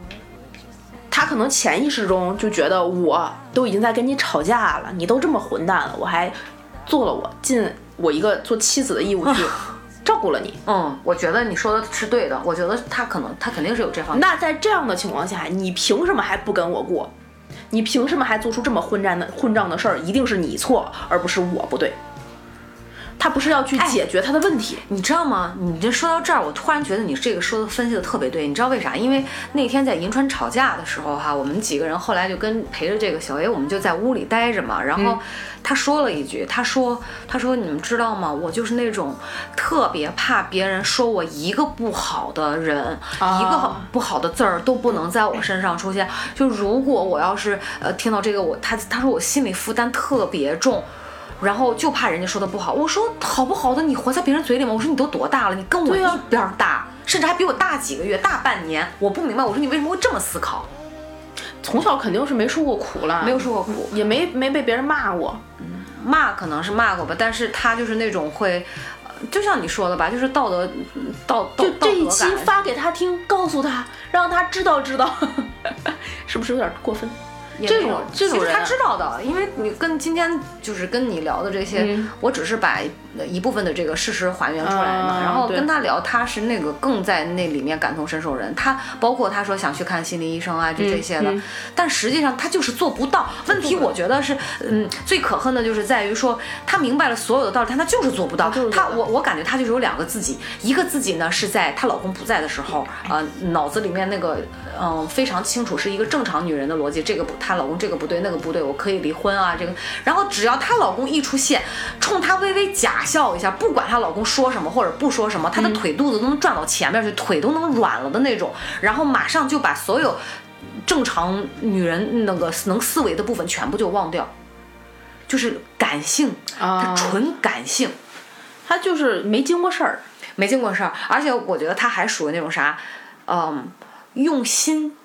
他可能潜意识中就觉得我都已经在跟你吵架了，你都这么混蛋了，我还做了我尽我一个做妻子的义务去照顾了你。嗯，我觉得你说的是对的，我觉得他可能他肯定是有这方面。那在这样的情况下，你凭什么还不跟我过？你凭什么还做出这么混战的混账的事儿？一定是你错，而不是我不对。他不是要去解决他的问题，你知道吗？你这说到这儿，我突然觉得你这个说的分析的特别对。你知道为啥？因为那天在银川吵架的时候哈，我们几个人后来就跟陪着这个小 A，我们就在屋里待着嘛。然后他说了一句，他说：“他说你们知道吗？我就是那种特别怕别人说我一个不好的人，一个不好的字儿都不能在我身上出现。就如果我要是呃听到这个，我他他说我心里负担特别重。”然后就怕人家说的不好，我说好不好的，你活在别人嘴里吗？我说你都多大了，你跟我一边儿大，甚至还比我大几个月，大半年。我不明白，我说你为什么会这么思考？从小肯定是没受过苦了，没有受过苦，也没没被别人骂过。骂可能是骂过吧，但是他就是那种会，呃就像你说的吧，就是道德道道就道德这一期。发给他听，告诉他，让他知道知道，是不是有点过分？这种这种人他知道的，因为你跟今天就是跟你聊的这些，嗯。我只是把一部分的这个事实还原出来嘛，嗯然后跟他聊，他是那个更在那里面感同身受人，他包括他说想去看心理医生啊，这这些的，嗯但实际上他就是做不到。问题我觉得是，嗯，最可恨的就是在于说他明白了所有的道理，但他就是做不到。就是做不到他我我感觉他就是有两个自己，一个自己呢是在她老公不在的时候，呃，脑子里面那个嗯、非常清楚是一个正常女人的逻辑，这个不她老公这个不对那个不对，我可以离婚啊这个，然后只要她老公一出现，冲她微微假大笑一下，不管她老公说什么或者不说什么，她的腿肚子都能转到前面去，腿都能软了的那种，然后马上就把所有正常女人那个能思维的部分全部就忘掉，就是感性，她纯感性，她就是没经过事儿，没经过事儿，而且我觉得她还属于那种啥，嗯，用心，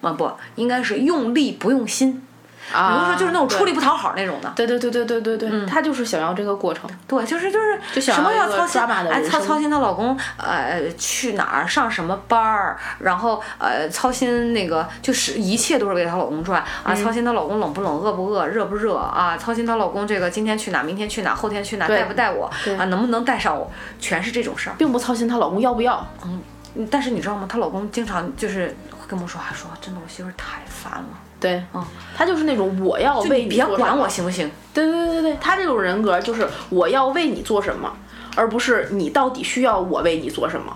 啊不，应该是用力不用心。比如说，就是那种出力不讨好那种的。对对对对对对对，她就是想要这个过程。对，就是就是什么要操心，哎，操操心她老公呃去哪儿上什么班儿，然后呃操心那个就是一切都是为她老公转啊，操心她老公冷不冷、饿不饿、热不热啊，操心她老公这个今天去哪、明天去哪、后天去哪、带不带我啊，能不能带上我，全是这种事儿，并不操心她老公要不要。嗯，但是你知道吗？她老公经常就是跟我说，话说真的，我媳妇儿太烦了。对，嗯，他就是那种我要为你别管我行不行？对对对对对，他这种人格就是我要为你做什么，而不是你到底需要我为你做什么，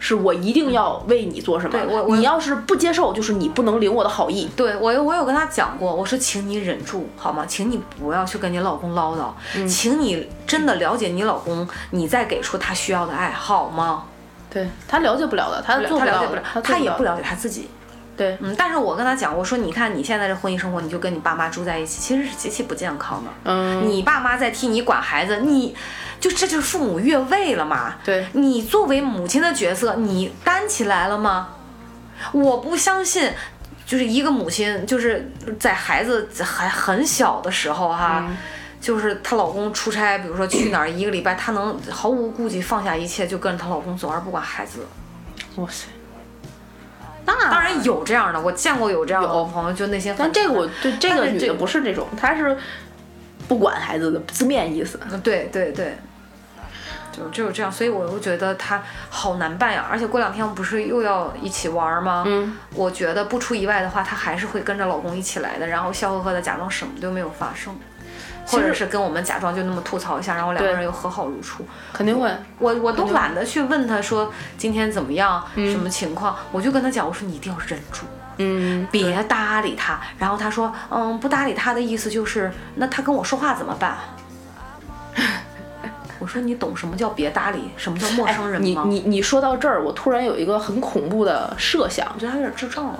是我一定要为你做什么。对我你要是不接受，就是你不能领我的好意。对我我有跟他讲过，我说请你忍住好吗？请你不要去跟你老公唠叨，请你真的了解你老公，你再给出他需要的爱好吗？对他了解不了的，他做不了，他也不了解他自己。对，嗯，但是我跟他讲，我说你看你现在这婚姻生活，你就跟你爸妈住在一起，其实是极其不健康的。嗯，你爸妈在替你管孩子，你就这就是父母越位了嘛。对，你作为母亲的角色，你担起来了吗？我不相信，就是一个母亲，就是在孩子还很小的时候哈，就是她老公出差，比如说去哪儿一个礼拜，她能毫无顾忌放下一切就跟着她老公走，而不管孩子。哇塞！那当然有这样的，我见过有这样的朋友，就那些。但这个我对这个女的不是这种，她是不管孩子的字面意思。对对对，就就是这样，所以我又觉得她好难办呀。而且过两天不是又要一起玩吗？嗯。我觉得不出意外的话，她还是会跟着老公一起来的，然后笑呵呵的假装什么都没有发生。或者是跟我们假装就那么吐槽一下，然后两个人又和好如初，肯定会。我我都懒得去问他说今天怎么样，什么情况，我就跟他讲，我说你一定要忍住，嗯，别搭理他。然后他说，嗯，不搭理他的意思就是，那他跟我说话怎么办？我说你懂什么叫别搭理，什么叫陌生人吗？你你你说到这儿，我突然有一个很恐怖的设想，我觉得他有点智障了。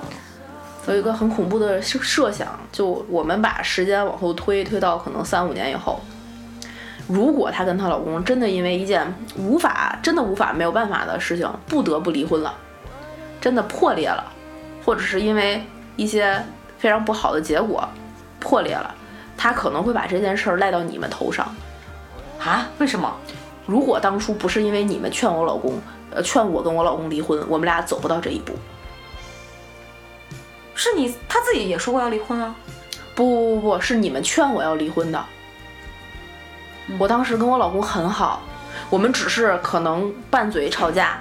有一个很恐怖的设设想，就我们把时间往后推，推到可能三五年以后，如果她跟她老公真的因为一件无法、真的无法、没有办法的事情不得不离婚了，真的破裂了，或者是因为一些非常不好的结果破裂了，她可能会把这件事儿赖到你们头上。啊？为什么？如果当初不是因为你们劝我老公，呃，劝我跟我老公离婚，我们俩走不到这一步。是你他自己也说过要离婚啊？不不不不，是你们劝我要离婚的。我当时跟我老公很好，我们只是可能拌嘴吵架，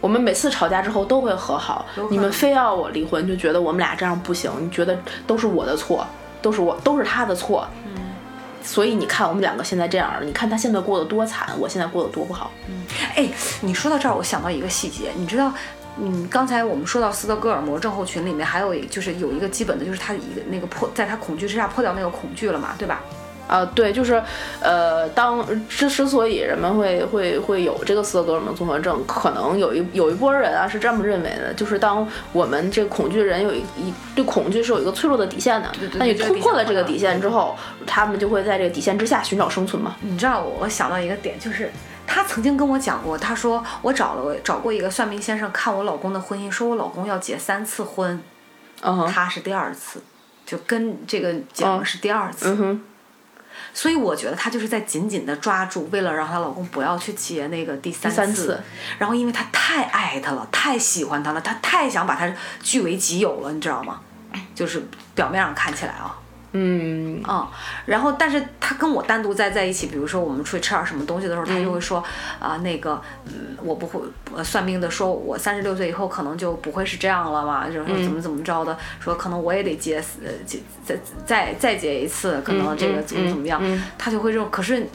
我们每次吵架之后都会和好。你们非要我离婚，就觉得我们俩这样不行，你觉得都是我的错，都是我都是他的错。嗯，所以你看我们两个现在这样，你看他现在过得多惨，我现在过得多不好。嗯，哎，你说到这儿，我想到一个细节，你知道？嗯，刚才我们说到斯德哥尔摩症候群里面还有就是有一个基本的，就是他一个那个破，在他恐惧之下破掉那个恐惧了嘛，对吧？啊，对，就是，呃，当之之所以人们会会会有这个斯德哥尔摩综合症，可能有一有一波人啊是这么认为的，就是当我们这个恐惧人有一一对恐惧是有一个脆弱的底线的，那你突破了这个底线之后，他们就会在这个底线之下寻找生存嘛。你知道，我想到一个点就是。他曾经跟我讲过，她说我找了找过一个算命先生看我老公的婚姻，说我老公要结三次婚，他是第二次，就跟这个讲是第二次，所以我觉得她就是在紧紧的抓住，为了让她老公不要去结那个第三次，然后因为她太爱他了，太喜欢他了，她太想把他据为己有了，你知道吗？就是表面上看起来啊。嗯。啊，然后但是他跟我单独在在一起，比如说我们出去吃点什么东西的时候，他就会说啊，那个，嗯，我不会算命的说，我三十六岁以后可能就不会是这样了嘛，就是怎么怎么着的，说可能我也得结，呃，结再再再结一次，可能这个怎么怎么样，他就会这种。可是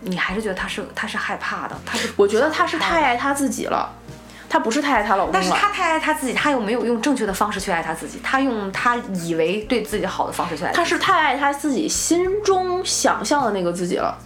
你还是觉得他是他是害怕的，他是我觉得他是太爱他自己了。她不是太爱她老公但是她太爱她自己，她又没有用正确的方式去爱她自己，她用她以为对自己好的方式去爱。她是太爱她自己心中想象的那个自己了，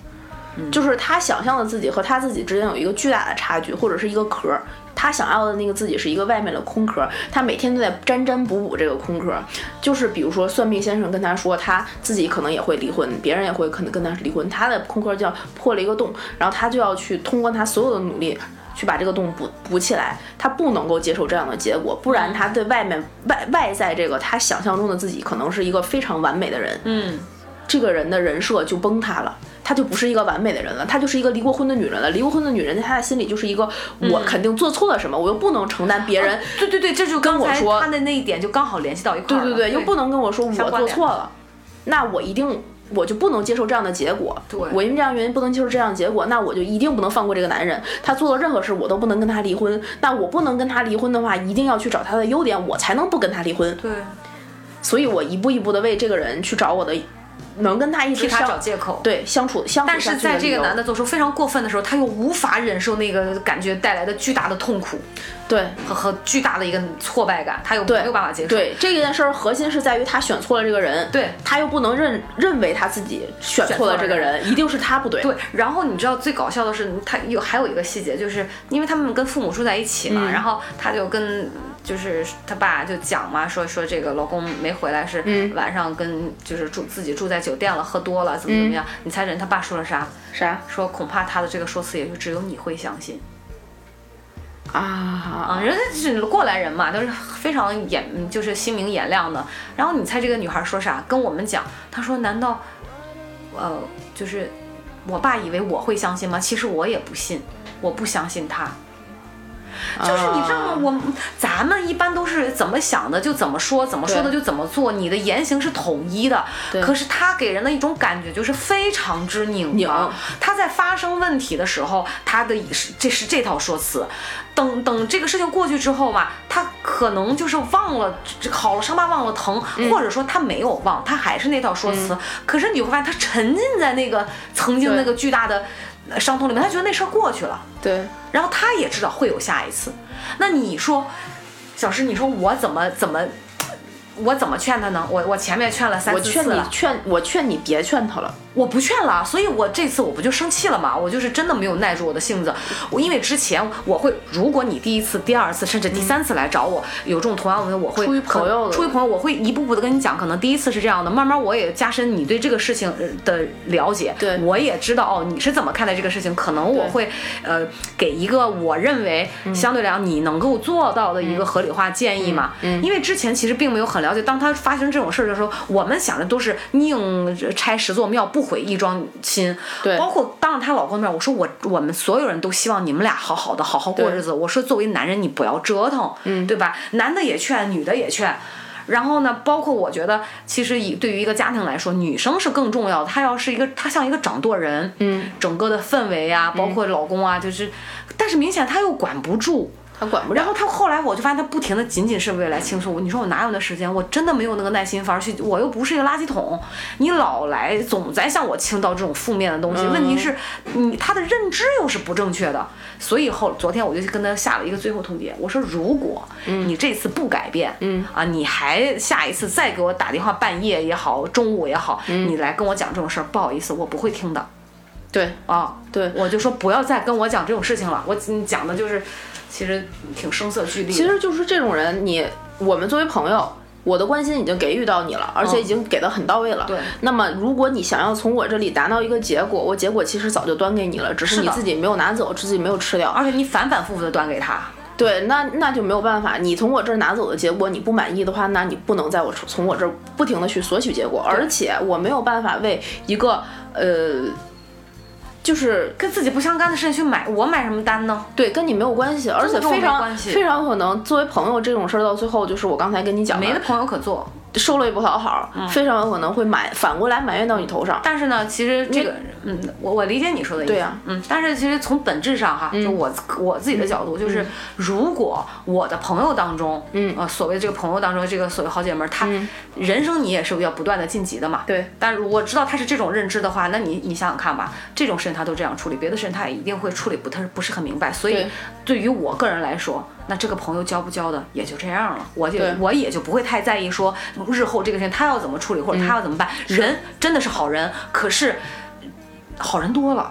就是她想象的自己和她自己之间有一个巨大的差距，或者是一个壳儿。他想要的那个自己是一个外面的空壳，她每天都在沾沾补补这个空壳。就是比如说，算命先生跟她说，她自己可能也会离婚，别人也会可能跟她离婚，她的空壳就要破了一个洞，然后她就要去通过她所有的努力去把这个洞补补起来。他不能够接受这样的结果，不然他对外面外外在这个他想象中的自己可能是一个非常完美的人，嗯，这个人的人设就崩塌了。他就不是一个完美的人了，他就是一个离过婚的女人了。离过婚的女人，在他的心里就是一个我肯定做错了什么，我又不能承担别人。对对对，这就跟我说他的那一点就刚好联系到一块儿对对对，又不能跟我说我做错了，那我一定我就不能接受这样的结果。对我因为这样原因不能接受这样的结果，那我就一定不能放过这个男人。他做了任何事，我都不能跟他离婚。那我不能跟他离婚的话，一定要去找他的优点，我才能不跟他离婚。对，所以我一步一步的为这个人去找我的，能跟他一直替他找借口。对相处相处但是在这个男的做出非常过分的时候，他又无法忍受那个感觉带来的巨大的痛苦对和和巨大的一个挫败感，他又没有办法接受。对这件事儿核心是在于他选错了这个人，对他又不能认认为他自己选错了这个人，一定是他不对。对，然后你知道最搞笑的是，他有还有一个细节，就是因为他们跟父母住在一起嘛，嗯然后他就跟就是他爸就讲嘛，说说这个老公没回来是嗯晚上跟就是住自己住在酒店了，喝多了怎么怎么嗯样？你猜人他爸说了啥？啥说恐怕他的这个说辞也就只有你会相信啊啊，人家是过来人嘛，都是非常眼就是心明眼亮的。然后你猜这个女孩说啥？跟我们讲，她说难道呃就是我爸以为我会相信吗？其实我也不信，我不相信他。就是你知道吗？我咱们一般都是怎么想的就怎么说，怎么说的就怎么做，你的言行是统一的。可是他给人的一种感觉就是非常之拧拧巴。他在发生问题的时候，他的是这是这套说辞。等等这个事情过去之后吧，他可能就是忘了这好了伤疤忘了疼，嗯或者说他没有忘，他还是那套说辞。可是你会发现他沉浸在那个曾经那个巨大的呃伤痛里面，他觉得那事儿过去了。对然后他也知道会有下一次。那你说，小石，你说我怎么怎么，我怎么劝他呢？我我前面劝了三我劝四次了，你劝我劝你别劝他了。我不劝了，所以我这次我不就生气了吗？我就是真的没有耐住我的性子。我因为之前我会，如果你第一次、第二次甚至第三次来找我，有这种同样问题，我会出于朋友的出于朋友，我会一步步的跟你讲。可能第一次是这样的，慢慢我也加深你对这个事情呃的了解。对我也知道哦，你是怎么看待这个事情。可能我会呃给一个我认为相对来讲你能够做到的一个合理化建议嘛。嗯因为之前其实并没有很了解，当他发生这种事儿的时候，我们想的都是宁拆十座庙，不毁一桩亲。对包括当着她老公面，我说我我们所有人都希望你们俩好好的，好好过日子。我说作为男人，你不要折腾，嗯，对吧？男的也劝，女的也劝。然后呢，包括我觉得，其实以对于一个家庭来说，女生是更重要的。她要是一个，她像一个掌舵人，嗯，整个的氛围啊，包括老公啊，就是，但是明显她又管不住。他管不了。然后他后来我就发现他不停的仅仅是为了来倾诉我，你说我哪有那时间？我真的没有那个耐心，反而去我又不是一个垃圾桶，你老来总在向我倾倒这种负面的东西。问题是，你他的认知又是不正确的，所以后昨天我就跟他下了一个最后通牒，我说如果你这次不改变，嗯啊，你还下一次再给我打电话，半夜也好，中午也好，你来跟我讲这种事儿，不好意思，我不会听的。对啊，对，我就说不要再跟我讲这种事情了。我你讲的就是，其实挺声色俱厉。其实就是这种人，你我们作为朋友。我的关心已经给予到你了，而且已经给的很到位了。对那么如果你想要从我这里达到一个结果，我结果其实早就端给你了，只是你自己没有拿走，自己没有吃掉。而且你反反复复的端给他，对，那那就没有办法。你从我这儿拿走的结果你不满意的话，那你不能在我从我这儿不停的去索取结果，而且我没有办法为一个呃，就是跟自己不相干的事情去买，我买什么单呢？对跟你没有关系，而且非常非常可能作为朋友这种事儿到最后就是我刚才跟你讲的，没的朋友可做。收了也不讨好，非常有可能会埋反过来埋怨到你头上。但是呢，其实这个，嗯，我我理解你说的意思。对呀嗯，但是其实从本质上哈，就我我自己的角度，就是如果我的朋友当中，嗯呃，所谓这个朋友当中，这个所谓好姐妹儿，她人生你也是要不断的晋级的嘛。对。但是我知道她是这种认知的话，那你你想想看吧，这种事情她都这样处理，别的事情她也一定会处理不太不是很明白。所以对对于我个人来说，那这个朋友交不交的也就这样了，我就我也就不会太在意说日后这个事情他要怎么处理或者他要怎么办。人真的是好人，可是好人多了。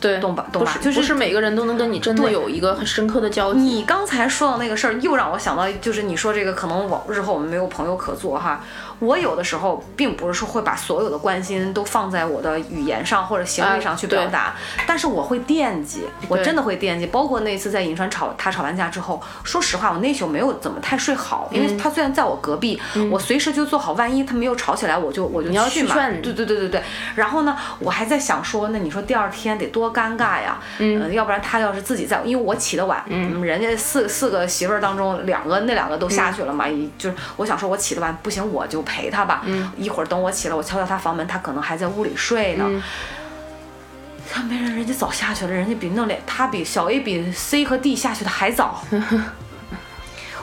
对，懂吧？懂吧？就是不是每个人都能跟你真的有一个很深刻的交集。你刚才说到那个事儿，又让我想到，就是你说这个可能我日后我们没有朋友可做哈。我有的时候并不是说会把所有的关心都放在我的语言上或者行为上去表达，但是我会惦记，我真的会惦记。包括那次在银川吵他吵完架之后，说实话，我那宿没有怎么太睡好，因为他虽然在我隔壁，我随时就做好，万一他没有吵起来，我就我就你要去嘛。去劝对对对对对。然后呢，我还在想说，那你说第二天得多尴尬呀？嗯、要不然他要是自己在，因为我起得晚，嗯，人家四四个媳妇儿当中，两个那两个都下去了嘛，一就是我想说，我起得晚不行，我就陪他吧。嗯。一会儿等我起来，我敲敲他房门，他可能还在屋里睡呢。他没人，人家早下去了，人家比那脸，他比小 A 比 C 和 D 下去的还早。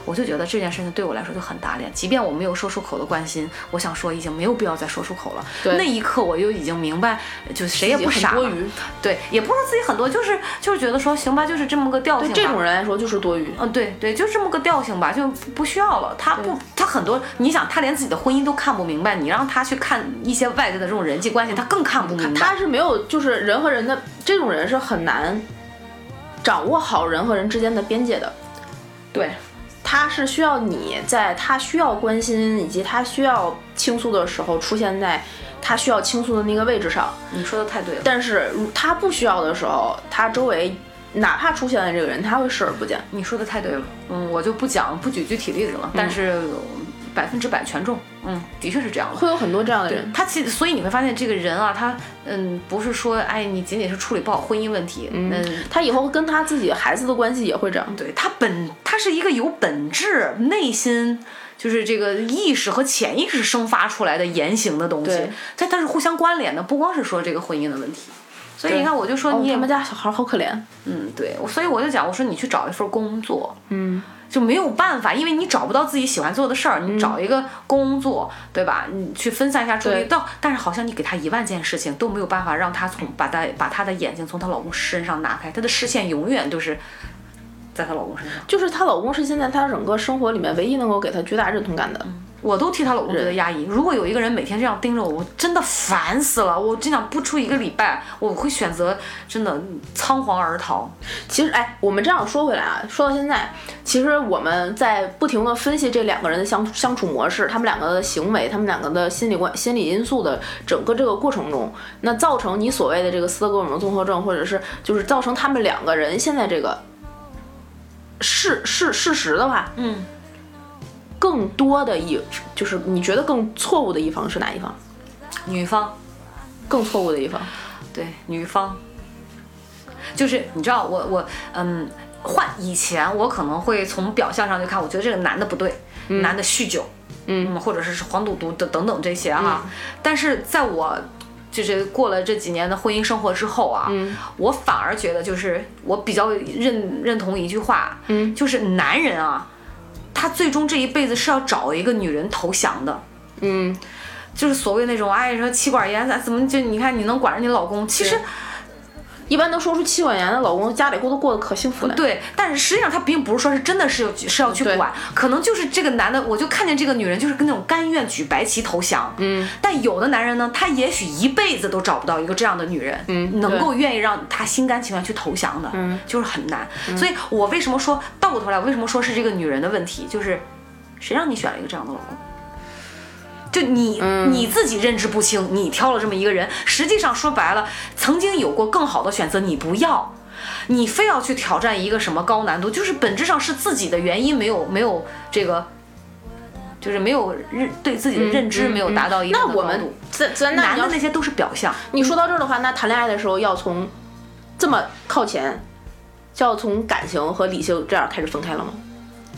我就觉得这件事情对我来说就很打脸，即便我没有说出口的关心，我想说已经没有必要再说出口了。对那一刻我就已经明白，就谁也不傻多余对，也不是说自己很多，就是就是觉得说行吧，就是这么个调性对。这种人来说就是多余。嗯，对对，就这么个调性吧，就不不需要了。他不，他很多，你想，他连自己的婚姻都看不明白，你让他去看一些外在的这种人际关系，他更看不明白。他是没有，就是人和人的这种人是很难掌握好人和人之间的边界的。对，他是需要你在他需要关心以及他需要倾诉的时候出现在他需要倾诉的那个位置上，你说的太对了。但是如他不需要的时候，他周围哪怕出现了这个人，他会视而不见。你说的太对了。嗯，我就不讲不举具体例子了，但是百分之百全中。嗯，的确是这样的。会有很多这样的人，他其实，所以你会发现这个人啊，他嗯，不是说哎，你仅仅是处理不好婚姻问题，嗯，他以后跟他自己孩子的关系也会这样。对他本他是一个有本质、内心就是这个意识和潜意识生发出来的言行的东西对，它它是互相关联的，不光是说这个婚姻的问题。所以你看，我就说你也、哦他们家小孩好可怜。嗯，对，我所以我就讲，我说你去找一份工作，嗯，就没有办法，因为你找不到自己喜欢做的事儿，你找一个工作，对吧？你去分散一下注意力，对到但是好像你给他一万件事情都没有办法让他从把他把他的眼睛从她老公身上拿开，她的视线永远都是在她老公身上。就是她老公是现在她整个生活里面唯一能够给她巨大认同感的。我都替她老公觉得压抑。如果有一个人每天这样盯着我，我真的烦死了。我真想不出一个礼拜，我会选择真的仓皇而逃。其实，哎，我们这样说回来啊，说到现在，其实我们在不停的分析这两个人的相相处模式，他们两个的行为，他们两个的心理关心理因素的整个这个过程中，那造成你所谓的这个斯德哥尔摩综合症，或者是就是造成他们两个人现在这个事事事实的话，嗯，更多的一就是你觉得更错误的一方是哪一方？女方更错误的一方？对女方，就是你知道我我嗯。换以前，我可能会从表象上去看，我觉得这个男的不对，男的酗酒，嗯，或者是是黄赌毒的等等这些哈。但是在我就是过了这几年的婚姻生活之后啊，我反而觉得就是我比较认认同一句话，嗯，就是男人啊，他最终这一辈子是要找一个女人投降的，嗯，就是所谓那种哎说妻管严，咱怎么就你看你能管着你老公，其实。一般能说出妻管严的老公，家里过得过得可幸福了。对，但是实际上他并不是说是真的是要是要去管，可能就是这个男的，我就看见这个女人就是跟那种甘愿举白旗投降。嗯，但有的男人呢，他也许一辈子都找不到一个这样的女人，嗯，能够愿意让他心甘情愿去投降的，嗯，就是很难。所以我为什么说倒过头来，我为什么说是这个女人的问题？就是谁让你选了一个这样的老公？就你、嗯。你自己认知不清，你挑了这么一个人，实际上说白了，曾经有过更好的选择，你不要，你非要去挑战一个什么高难度，就是本质上是自己的原因没有没有这个，就是没有认对自己的认知没有达到一定的嗯那我们男的那些都是表象，你说到这儿的话，那谈恋爱的时候要从这么靠前，就要从感情和理性这样开始分开了吗？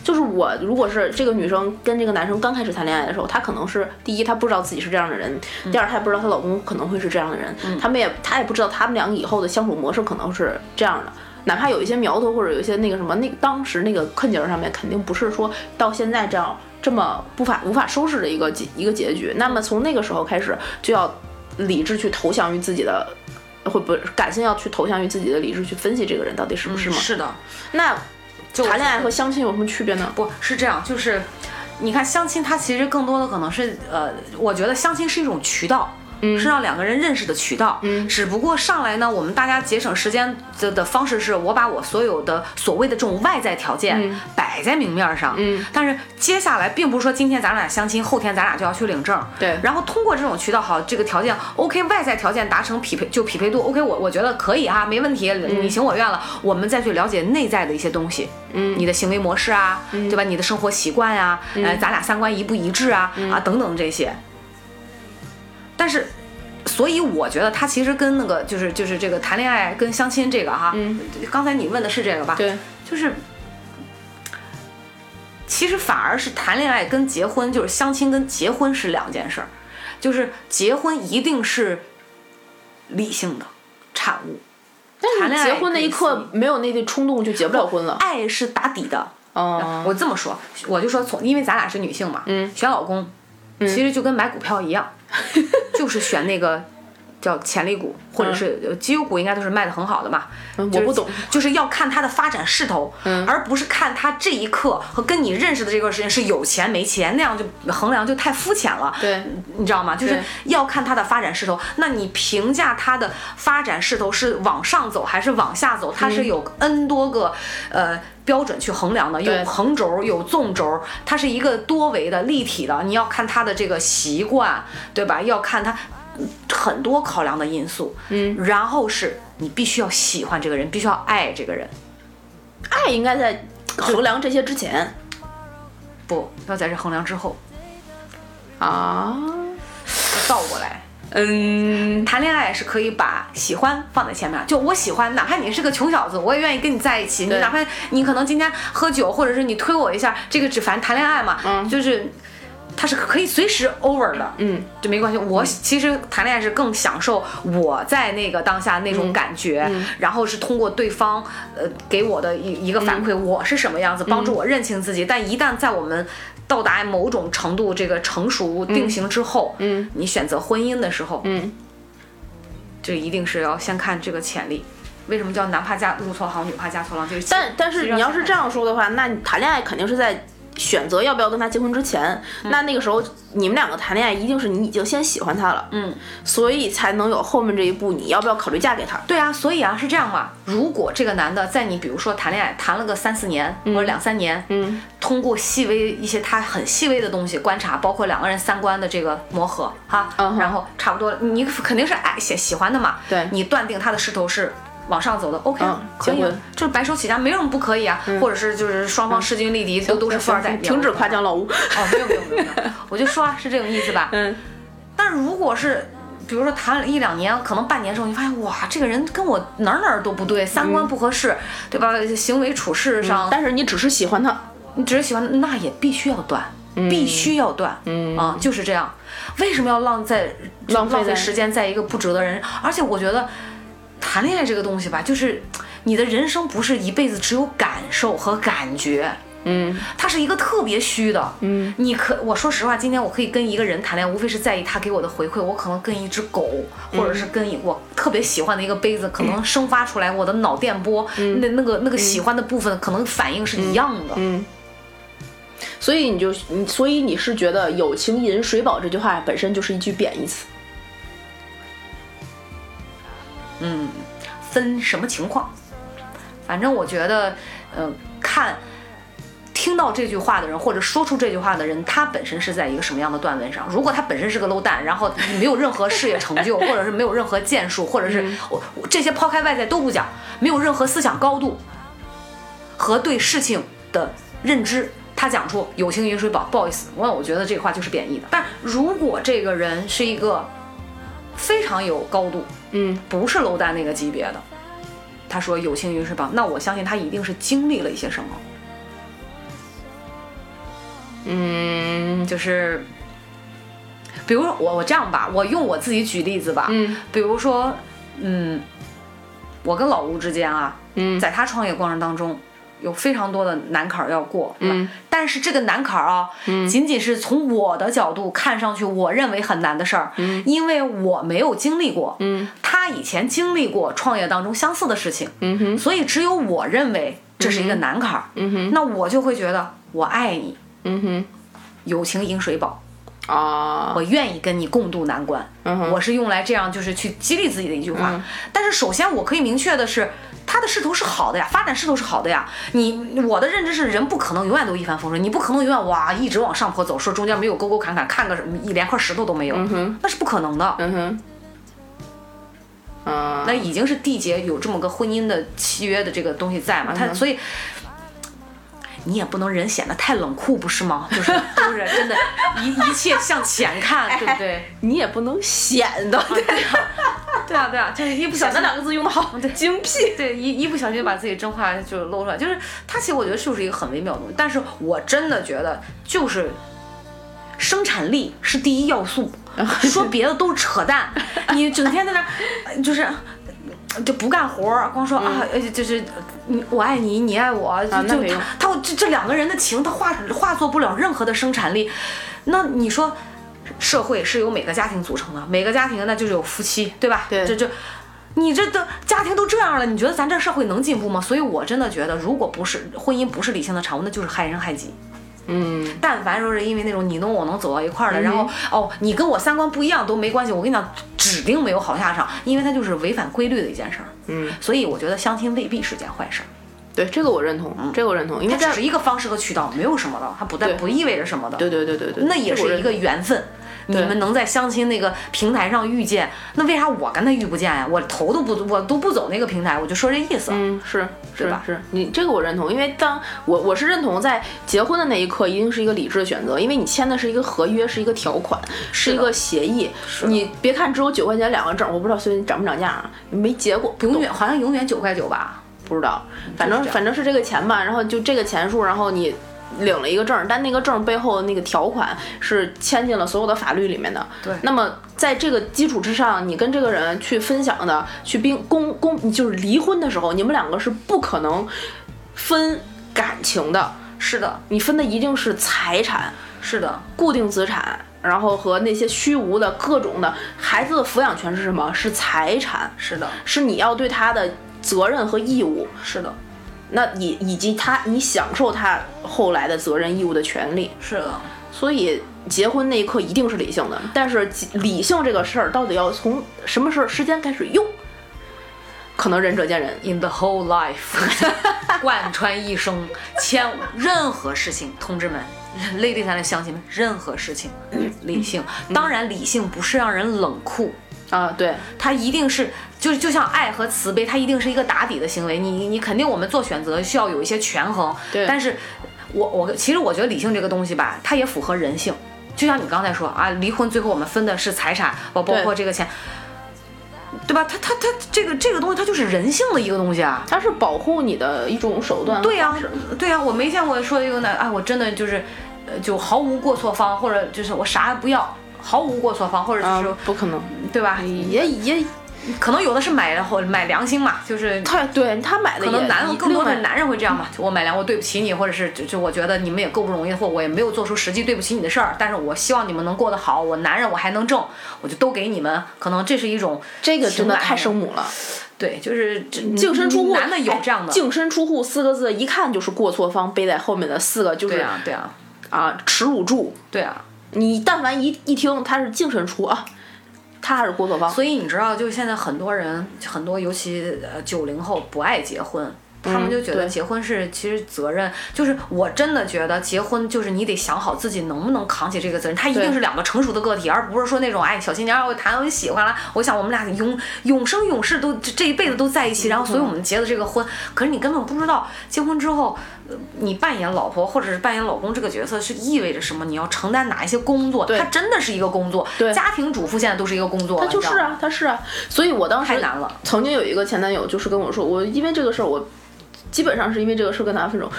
就是我，如果是这个女生跟这个男生刚开始谈恋爱的时候，她可能是第一，她不知道自己是这样的人；第二，她也不知道她老公可能会是这样的人。他们也，她也不知道他们两个以后的相处模式可能是这样的。哪怕有一些苗头或者有一些那个什么，那当时那个困境上面肯定不是说到现在这样这么不法无法收拾的一个结一个结局。那么从那个时候开始，就要理智去投降于自己的，会不感性要去投降于自己的理智去分析这个人到底是不是吗？是的，那就谈恋爱和相亲有什么区别呢？不是这样，就是你看相亲，它其实更多的可能是呃，我觉得相亲是一种渠道。是让两个人认识的渠道。嗯，只不过上来呢，我们大家节省时间的的方式是我把我所有的所谓的这种外在条件摆在明面上。嗯，但是接下来并不是说今天咱俩相亲，后天咱俩就要去领证。对，然后通过这种渠道，好，这个条件 OK，外在条件达成匹配就匹配度 OK，我我觉得可以哈，没问题，你情我愿了。我们再去了解内在的一些东西，嗯，你的行为模式啊，对吧？你的生活习惯呀，呃，咱俩三观一不一致啊，啊，等等这些。但是，所以我觉得他其实跟那个就是就是这个谈恋爱跟相亲这个哈，刚才你问的是这个吧？对，就是其实反而是谈恋爱跟结婚，就是相亲跟结婚是两件事儿，就是结婚一定是理性的产物，但是结婚那一刻没有那个冲动就结不了婚了，爱是打底的。哦，我这么说，我就说从因为咱俩是女性嘛，嗯，选老公其实就跟买股票一样。就是选那个叫潜力股，或者是绩优股，应该都是卖的很好的嘛。我不懂，就是要看它的发展势头，而不是看它这一刻和跟你认识的这段时间是有钱没钱，那样就衡量就太肤浅了。对，你知道吗？就是要看它的发展势头。那你评价它的发展势头是往上走还是往下走？它是有 N 多个呃。标准去衡量的，有横轴，有纵轴，它是一个多维的立体的。你要看它的这个习惯，对吧？要看他很多考量的因素。嗯，然后是你必须要喜欢这个人，必须要爱这个人。爱应该在衡量这些之前，不要在这衡量之后。啊，倒过来。嗯，谈恋爱是可以把喜欢放在前面，就我喜欢，哪怕你是个穷小子，我也愿意跟你在一起。你哪怕你可能今天喝酒，或者是你推我一下，这个只凡谈恋爱嘛，嗯，就是他是可以随时 over 的，嗯，就没关系。我其实谈恋爱是更享受我在那个当下那种感觉，然后是通过对方呃给我的一一个反馈，我是什么样子，帮助我认清自己。但一旦在我们到达某种程度，这个成熟定型之后，嗯，你选择婚姻的时候，嗯，这一定是要先看这个潜力。为什么叫男怕嫁入错行，女怕嫁错郎？就是但但是你要是这样说的话，那你谈恋爱肯定是在。选择要不要跟他结婚之前，那那个时候你们两个谈恋爱，一定是你已经先喜欢他了，嗯，所以才能有后面这一步，你要不要考虑嫁给他？对啊，所以啊是这样嘛。如果这个男的在你比如说谈恋爱谈了个三四年或者两三年，嗯，通过细微一些他很细微的东西观察，包括两个人三观的这个磨合哈，然后差不多你肯定是爱喜喜欢的嘛，对。你断定他的势头是。往上走的，OK，可以，就是白手起家，没什么不可以啊。或者是就是双方势均力敌，都都是富二代。停止夸奖老吴。哦，没有没有没有，我就说啊，是这种意思吧。嗯。但如果是，比如说谈了一两年，可能半年之后，你发现哇，这个人跟我哪哪都不对，三观不合适，对吧？行为处事上，但是你只是喜欢他，你只是喜欢，那也必须要断，必须要断。嗯啊，就是这样。为什么要浪在浪费时间在一个不值得人？而且我觉得。谈恋爱这个东西吧，就是 你的人生不是一辈子只有感受和感觉，嗯，它是一个特别虚的，嗯，你可我说实话，今天我可以跟一个人谈恋爱，无非是在意他给我的回馈，我可能跟一只狗，或者是跟我特别喜欢的一个杯子，可能生发出来我的脑电波，那那个那个喜欢的部分，可能反应是一样的，嗯，所以你就你，所以你是觉得“有情饮水饱”这句话本身就是一句贬义词。嗯，分什么情况？反正我觉得，嗯，看听到这句话的人，或者说出这句话的人，他本身是在一个什么样的段位上？如果他本身是个 low 蛋，然后没有任何事业成就，或者是没有任何建树，或者是我这些抛开外在都不讲，没有任何思想高度和对事情的认知，他讲出“友情饮水饱”，不好意思，我我觉得这个话就是贬义的。但如果这个人是一个非常有高度，嗯，不是楼丹那个级别的。他说有情云是吧，那我相信他一定是经历了一些什么。嗯，就是，比如我我这样吧，我用我自己举例子吧。嗯，比如说，嗯，我跟老吴之间啊，嗯，在他创业过程当中。有非常多的难坎儿要过，嗯，但是这个难坎儿啊，嗯，仅仅是从我的角度看上去，我认为很难的事儿，嗯，因为我没有经历过，嗯，他以前经历过创业当中相似的事情，嗯哼，所以只有我认为这是一个难坎儿，嗯哼，那我就会觉得我爱你，嗯哼，友情饮水饱，啊，我愿意跟你共度难关。嗯我是用来这样就是去激励自己的一句话。但是首先我可以明确的是，他的势头是好的呀，发展势头是好的呀。你我的认知是，人不可能永远都一帆风顺，你不可能永远哇一直往上坡走，说中间没有沟沟坎坎，看个什么一连块石头都没有，那是不可能的。嗯哼，啊，那已经是缔结有这么个婚姻的契约的这个东西在嘛，他所以。你也不能人显得太冷酷，不是吗？就是就是真的，一一切向前看，对不对？你也不能显得，对对啊，对啊，就是一不小心两个字用的好，对，精辟。对，一一不小心把自己真话就露出来，就是他其实我觉得就是一个很微妙的东西，但是我真的觉得就是生产力是第一要素，说别的都是扯淡，你整天在那就是。就不干活，光说啊，呃，就是你我爱你，你爱我，就他他这这两个人的情，他化化作不了任何的生产力。那你说，社会是由每个家庭组成的，每个家庭那就是有夫妻，对吧？对这这，你这都家庭都这样了，你觉得咱这社会能进步吗？所以我真的觉得，如果不是婚姻不是理性的产物，那就是害人害己。嗯，但凡说是因为那种你侬我侬走到一块儿的，然后哦你跟我三观不一样都没关系，我跟你讲，指定没有好下场，因为它就是违反规律的一件事儿。嗯，所以我觉得相亲未必是件坏事儿，对，这个我认同，这个我认同，因为这只在是一个方式和渠道，没有什么的，它不但不意味着什么的。对对对对对，那也是一个缘分。你们能在相亲那个平台上遇见，那为啥我跟他遇不见呀？我头都不我都不走那个平台，我就说这意思。嗯，是是吧是你这个我认同，因为当我我是认同在结婚的那一刻一定是一个理智的选择，因为你签的是一个合约，是一个条款，是一个协议。你别看只有九块钱两个证，我不知道最近涨不涨价啊，没结过，永远好像永远九块九吧。不知道，反正反正是这个钱吧，然后就这个钱数，然后你。领了一个证，但那个证背后的那个条款是签进了所有的法律里面的。对那么在这个基础之上，你跟这个人去分享的，去并公公，就是离婚的时候，你们两个是不可能分感情的，是的，你分的一定是财产、是的，固定资产，然后和那些虚无的各种的孩子的抚养权是什么？是财产，是的，是你要对他的责任和义务。是的，那以以及他，你享受他后来的责任义务的权利，是的。所以结婚那一刻一定是理性的。但是理性这个事儿到底要从什么时候时间开始用，可能仁者见仁。In the whole life，贯穿一生，千任何事情，同志们，ladies and 乡亲们，任何事情理性。当然，理性不是让人冷酷，啊，对，它一定是就就像爱和慈悲，它一定是一个打底的行为。你你肯定我们做选择需要有一些权衡，对但是我我其实我觉得理性这个东西吧，它也符合人性。就像你刚才说啊，离婚最后我们分的是财产，包包括这个钱，对吧？它它它这个这个东西它就是人性的一个东西啊。它是保护你的一种手段。对呀、对呀、我没见过说一个男啊，我真的就是，呃，就毫无过错方，或者就是我啥也不要，毫无过错方，或者是、，不可能，对吧？也也，可能有的是买然后买良心嘛，就是他对他买的可能也男更多的男人会这样嘛，我买良，我对不起你，或者是就就我觉得你们也够不容易，或我也没有做出实际对不起你的事儿，但是我希望你们能过得好，我男人我还能挣，我就都给你们，可能这是一种这个真的太生母了。对，就是净身出户，男的有这样的，哎净身出户四个字，一看就是过错方背在后面的四个，就是对啊对啊啊耻辱柱。对啊，你但凡一一听他是净身出啊，他还是郭德纲。所以你知道，就现在很多人，很多尤其呃九零后不爱结婚。他们就觉得结婚是其实责任，就是我真的觉得结婚就是你得想好自己能不能扛起这个责任，他一定是两个成熟的个体，而不是说那种哎小新娘我谈我喜欢了，我想我们俩永永生永世都这这一辈子都在一起，然后所以我们结的这个婚，可是你根本不知道结婚之后，呃你扮演老婆或者是扮演老公这个角色是意味着什么，你要承担哪一些工作，它真的是一个工作，对家庭主妇现在都是一个工作，他就是啊，他是啊，所以我当时太难了。曾经有一个前男友，就是跟我说，我因为这个事儿，我基本上是因为这个事儿跟他分手。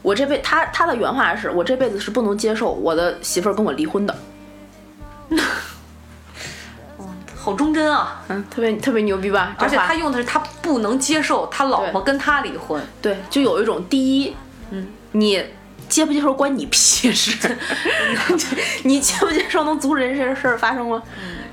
我这辈他他的原话是我这辈子是不能接受我的媳妇儿跟我离婚的，好忠贞啊！嗯，特别特别牛逼吧？而且他用的是他不能接受他老婆跟他离婚，对，就有一种第一，嗯，你接不接受关你屁事，你接不接受能阻止这些事儿发生吗？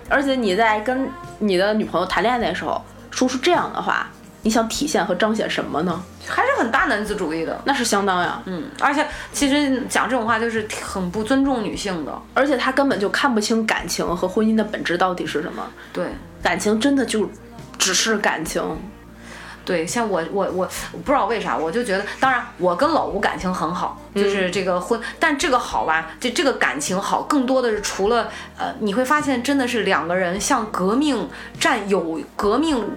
而且你在跟你的女朋友谈恋爱的时候说出这样的话，你想体现和彰显什么呢？还是很大男子主义的。那是相当呀，嗯，而且其实讲这种话就是很不尊重女性的。而且他根本就看不清感情和婚姻的本质到底是什么。对，感情真的就只是感情，对，像我我我我不知道为啥，我就觉得，当然我跟老吴感情很好，就是这个婚，但这个好吧，这这个感情好，更多的是除了呃，你会发现真的是两个人像革命战友、革命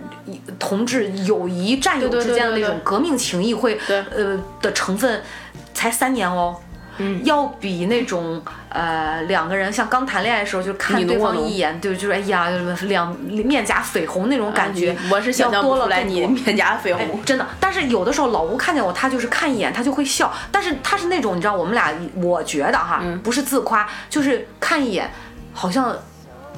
同志友谊战友之间的那种革命情谊会对呃的成分，才三年哦。嗯，要比那种呃两个人像刚谈恋爱的时候就看对方一眼，对，就是哎呀，两面颊绯红那种感觉，啊我是想多了不来你面颊绯哎红。，真的，但是有的时候老吴看见我，他就是看一眼，他就会笑。但是他是那种，你知道，我们俩，我觉得哈，嗯。不是自夸，就是看一眼，好像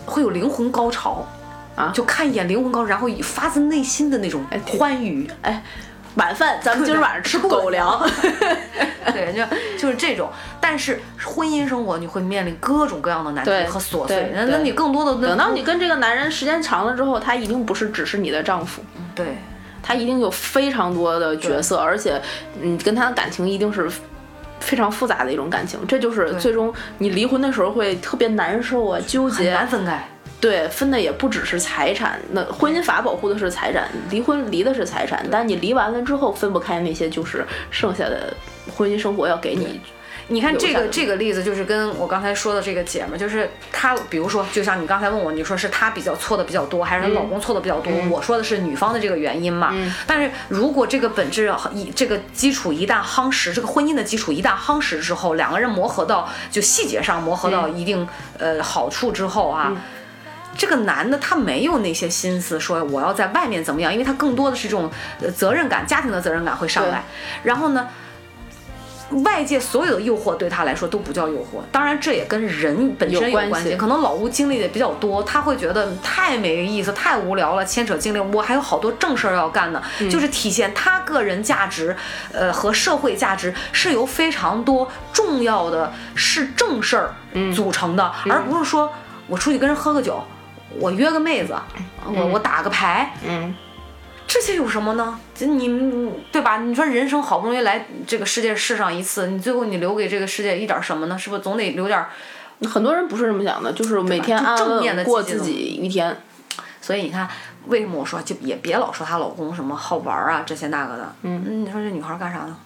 会有灵魂高潮。啊。就看一眼灵魂高潮，然后发自内心的那种哎欢愉。哎，晚饭咱们今儿晚上吃狗粮。对，就就是这种。但是婚姻生活你会面临各种各样的难题和琐碎，那那你更多的那等到你跟这个男人时间长了之后，他一定不是只是你的丈夫，对他一定有非常多的角色，而且你跟他的感情一定是非常复杂的一种感情，这就是最终你离婚的时候会特别难受啊，纠很结。难分开。对，分的也不只是财产，那婚姻法保护的是财产，离婚离的是财产，但你离完了之后分不开那些，就是剩下的婚姻生活要给你。你看这个这个例子，就是跟我刚才说的这个姐们儿，就是她，比如说，就像你刚才问我，你说是她比较错的比较多，还是她老公错的比较多？我说的是女方的这个原因嘛。但是如果这个本质一这个基础一旦夯实，这个婚姻的基础一旦夯实之后，两个人磨合到就细节上磨合到一定、呃好处之后啊。这个男的他没有那些心思说我要在外面怎么样，因为他更多的是这种呃责任感、家庭的责任感会上来。然后呢，外界所有的诱惑对他来说都不叫诱惑，当然这也跟人本身有关系有关系。可能老吴经历的比较多，他会觉得太没意思、太无聊了，牵扯精力。我还有好多正事儿要干呢，就是体现他个人价值，呃和社会价值是由非常多重要的是正事儿组成的，而不是说我出去跟人喝个酒，我约个妹子，我我打个牌，嗯，这些有什么呢？这你对吧？你说人生好不容易来这个世界试上一次，你最后你留给这个世界一点什么呢？是不是总得留点儿？很多人不是这么想的，就是每天安安的过自己一天。所以你看，为什么我说就也别老说她老公什么好玩儿啊这些那个的？嗯，你说这女孩儿干啥呢？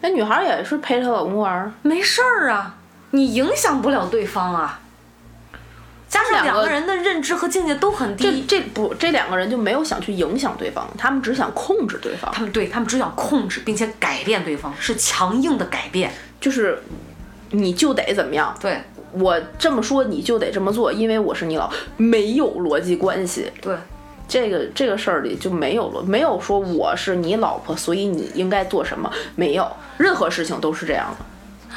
那女孩也是陪她老公玩儿，没事儿啊，你影响不了对方啊。加上两个人的认知和境界都很这低，这不这两个人就没有想去影响对方，他们只想控制对方，他们对他们只想控制并且改变对方，是强硬的改变。就是你就得怎么样，对我这么说你就得这么做，因为我是你老，没有逻辑关系。对，这个这个事儿里就没有了，没有说我是你老婆，所以你应该做什么，没有，任何事情都是这样的。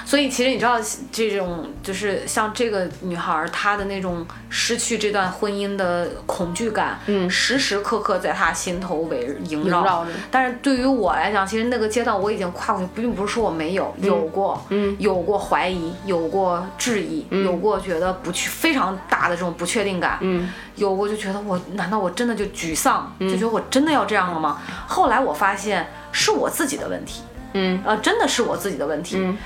所以其实你知道，这种就是像这个女孩儿，她的那种失去这段婚姻的恐惧感，嗯。时时刻刻在她心头围萦绕。但是对于我来讲，其实那个阶段我已经跨过去，并不是说我没有，有过，嗯。有过怀疑，有过质疑，有过觉得不去非常大的这种不确定感，嗯。有过就觉得我难道我真的就沮丧，就觉得我真的要这样了吗？后来我发现是我自己的问题，嗯。呃，真的是我自己的问题。嗯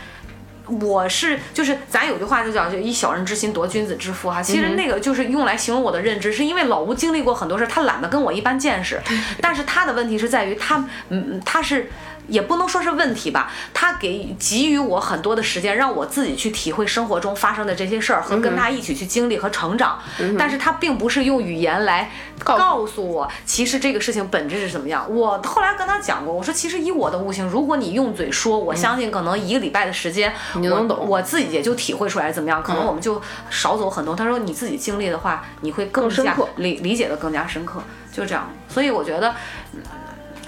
我是就是咱有句话就叫就以小人之心夺君子之腹哈，其实那个就是用来形容我的认知，是因为老吴经历过很多事儿，他懒得跟我一般见识，但是他的问题是在于他嗯他是。也不能说是问题吧，他给给予我很多的时间，让我自己去体会生活中发生的这些事儿，和跟他一起去经历和成长。但是他并不是用语言来告诉我，其实这个事情本质是怎么样。我后来跟他讲过，我说其实以我的悟性，如果你用嘴说，我相信可能一个礼拜的时间，我你能懂我自己也就体会出来怎么样，可能我们就少走很多。他说你自己经历的话，你会更加更深刻理理解的更加深刻，就这样。所以我觉得。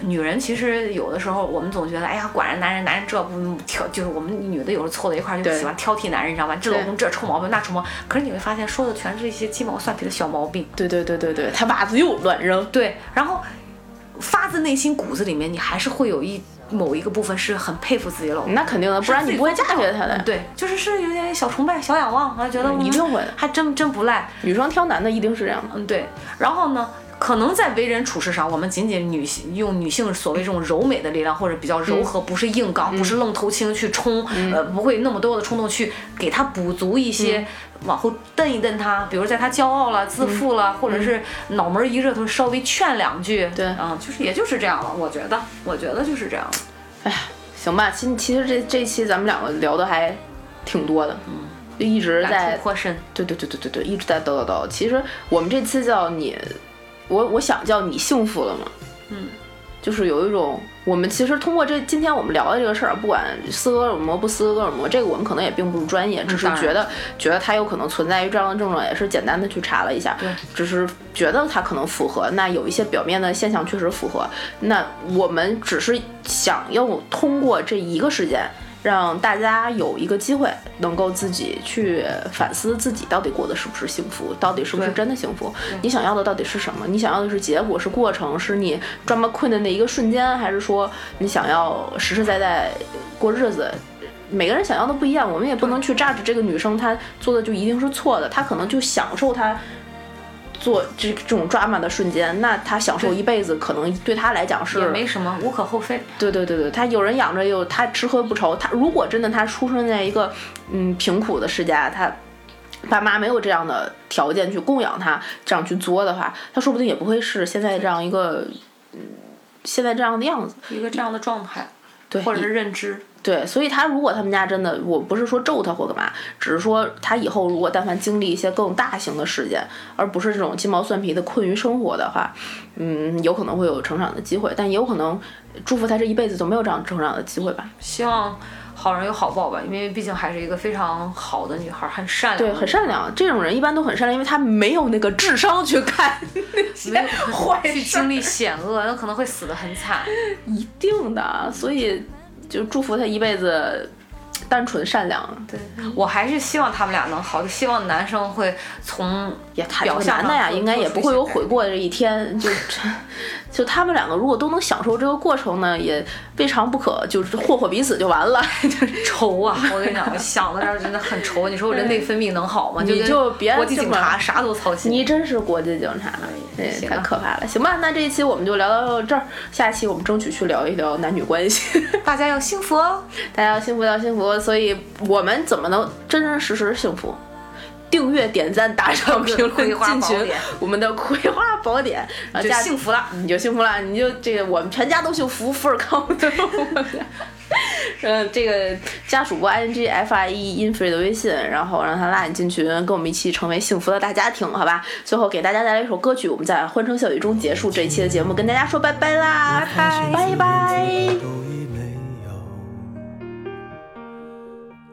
嗯女人其实有的时候，我们总觉得，哎呀，管着男人，男人这不挑，就是我们女的有时候凑在一块儿就喜欢挑剔男人，你知道吧？这老公这臭毛病那臭毛病，可是你会发现说的全是一些鸡毛蒜皮的小毛病。对对对对对，他袜子又乱扔。对，然后发自内心骨子里面，你还是会有一某一个部分是很佩服自己老公。那肯定的，不然你不会嫁给他的嗯。对，就是是有点小崇拜、小仰望，啊，觉得嗯一定会还真真不赖。女生挑男的一定是这样的。嗯，对。然后呢，可能在为人处事上，我们仅仅女性用女性所谓这种柔美的力量，或者比较柔和，不是硬刚，不是愣头青去冲，呃，不会那么多的冲动去给他补足一些，往后蹬一蹬他，比如在他骄傲了、自负了，或者是脑门一热，头稍微劝两句，对。嗯，就是也就是这样了，我觉得，我觉得就是这样。哎呀，行吧，其其实这这期咱们两个聊的还挺多的，嗯，就一直在对对对对对对，一直在叨叨叨。其实我们这次叫你，我我想叫你幸福了吗？嗯，就是有一种，我们其实通过这今天我们聊的这个事儿，不管斯德哥尔摩不斯德哥尔摩，这个我们可能也并不是专业，只是觉得觉得它有可能存在于这样的症状，也是简单的去查了一下，对，只是觉得它可能符合。那有一些表面的现象确实符合，那我们只是想要通过这一个事件。让大家有一个机会，能够自己去反思自己到底过得是不是幸福，到底是不是真的幸福？你想要的到底是什么？你想要的是结果，是过程，是你 drama queen 的那一个瞬间，还是说你想要实实在在过日子？每个人想要的不一样，我们也不能去榨着这个女生她做的就一定是错的，她可能就享受她做这这种 drama 的瞬间，那他享受一辈子，可能对他来讲是也没什么，无可厚非。对对对对，他有人养着，有他吃喝不愁。他如果真的他出生在一个嗯贫苦的世家，他爸妈没有这样的条件去供养他，这样去作的话，他说不定也不会是现在这样一个嗯现在这样的样子。一个这样的状态，对，或者是认知，对，所以他如果他们家真的，我不是说咒他或干嘛，只是说他以后如果但凡经历一些更大型的事件，而不是这种鸡毛蒜皮的困于生活的话，嗯，有可能会有成长的机会，但也有可能祝福他这一辈子都没有这样成长的机会吧。希望好人有好报吧，因为毕竟还是一个非常好的女孩，很善良，对，很善良。这种人一般都很善良，因为他没有那个智商去干 那些坏事去经历险恶，那可能会死得很惨。一定的，所以就祝福他一辈子单纯善良。对我还是希望他们俩能好，就希望男生会从也他表象男的呀，应该也不会有悔过的这一天。就就他们两个如果都能享受这个过程呢，也未尝不可，就是霍霍彼此就完了。就是愁啊！我跟你讲，我想到这儿真的很愁。你说我这内分泌能好吗？跟你就别国际警察啥都操心。你真是国际警察，对，行啊太可怕了。行吧，那这一期我们就聊到这儿，下一期我们争取去聊一聊男女关系。大家要幸福哦！大家要幸福要幸福，所以我们怎么能真真实实幸福？订阅、点赞、打赏、评论、葵花进群宝典，我们的葵花宝典，然后幸福了。你就幸福了，你就这个我们全家都幸福，福尔康。嗯，这个加主播 i n g f i e infree 的微信，然后让他拉你进群，跟我们一起成为幸福的大家庭，好吧？最后给大家带来一首歌曲，我们在欢声笑语中结束这一期的节目，跟大家说拜拜啦，拜拜。都已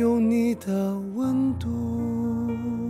有你的温度。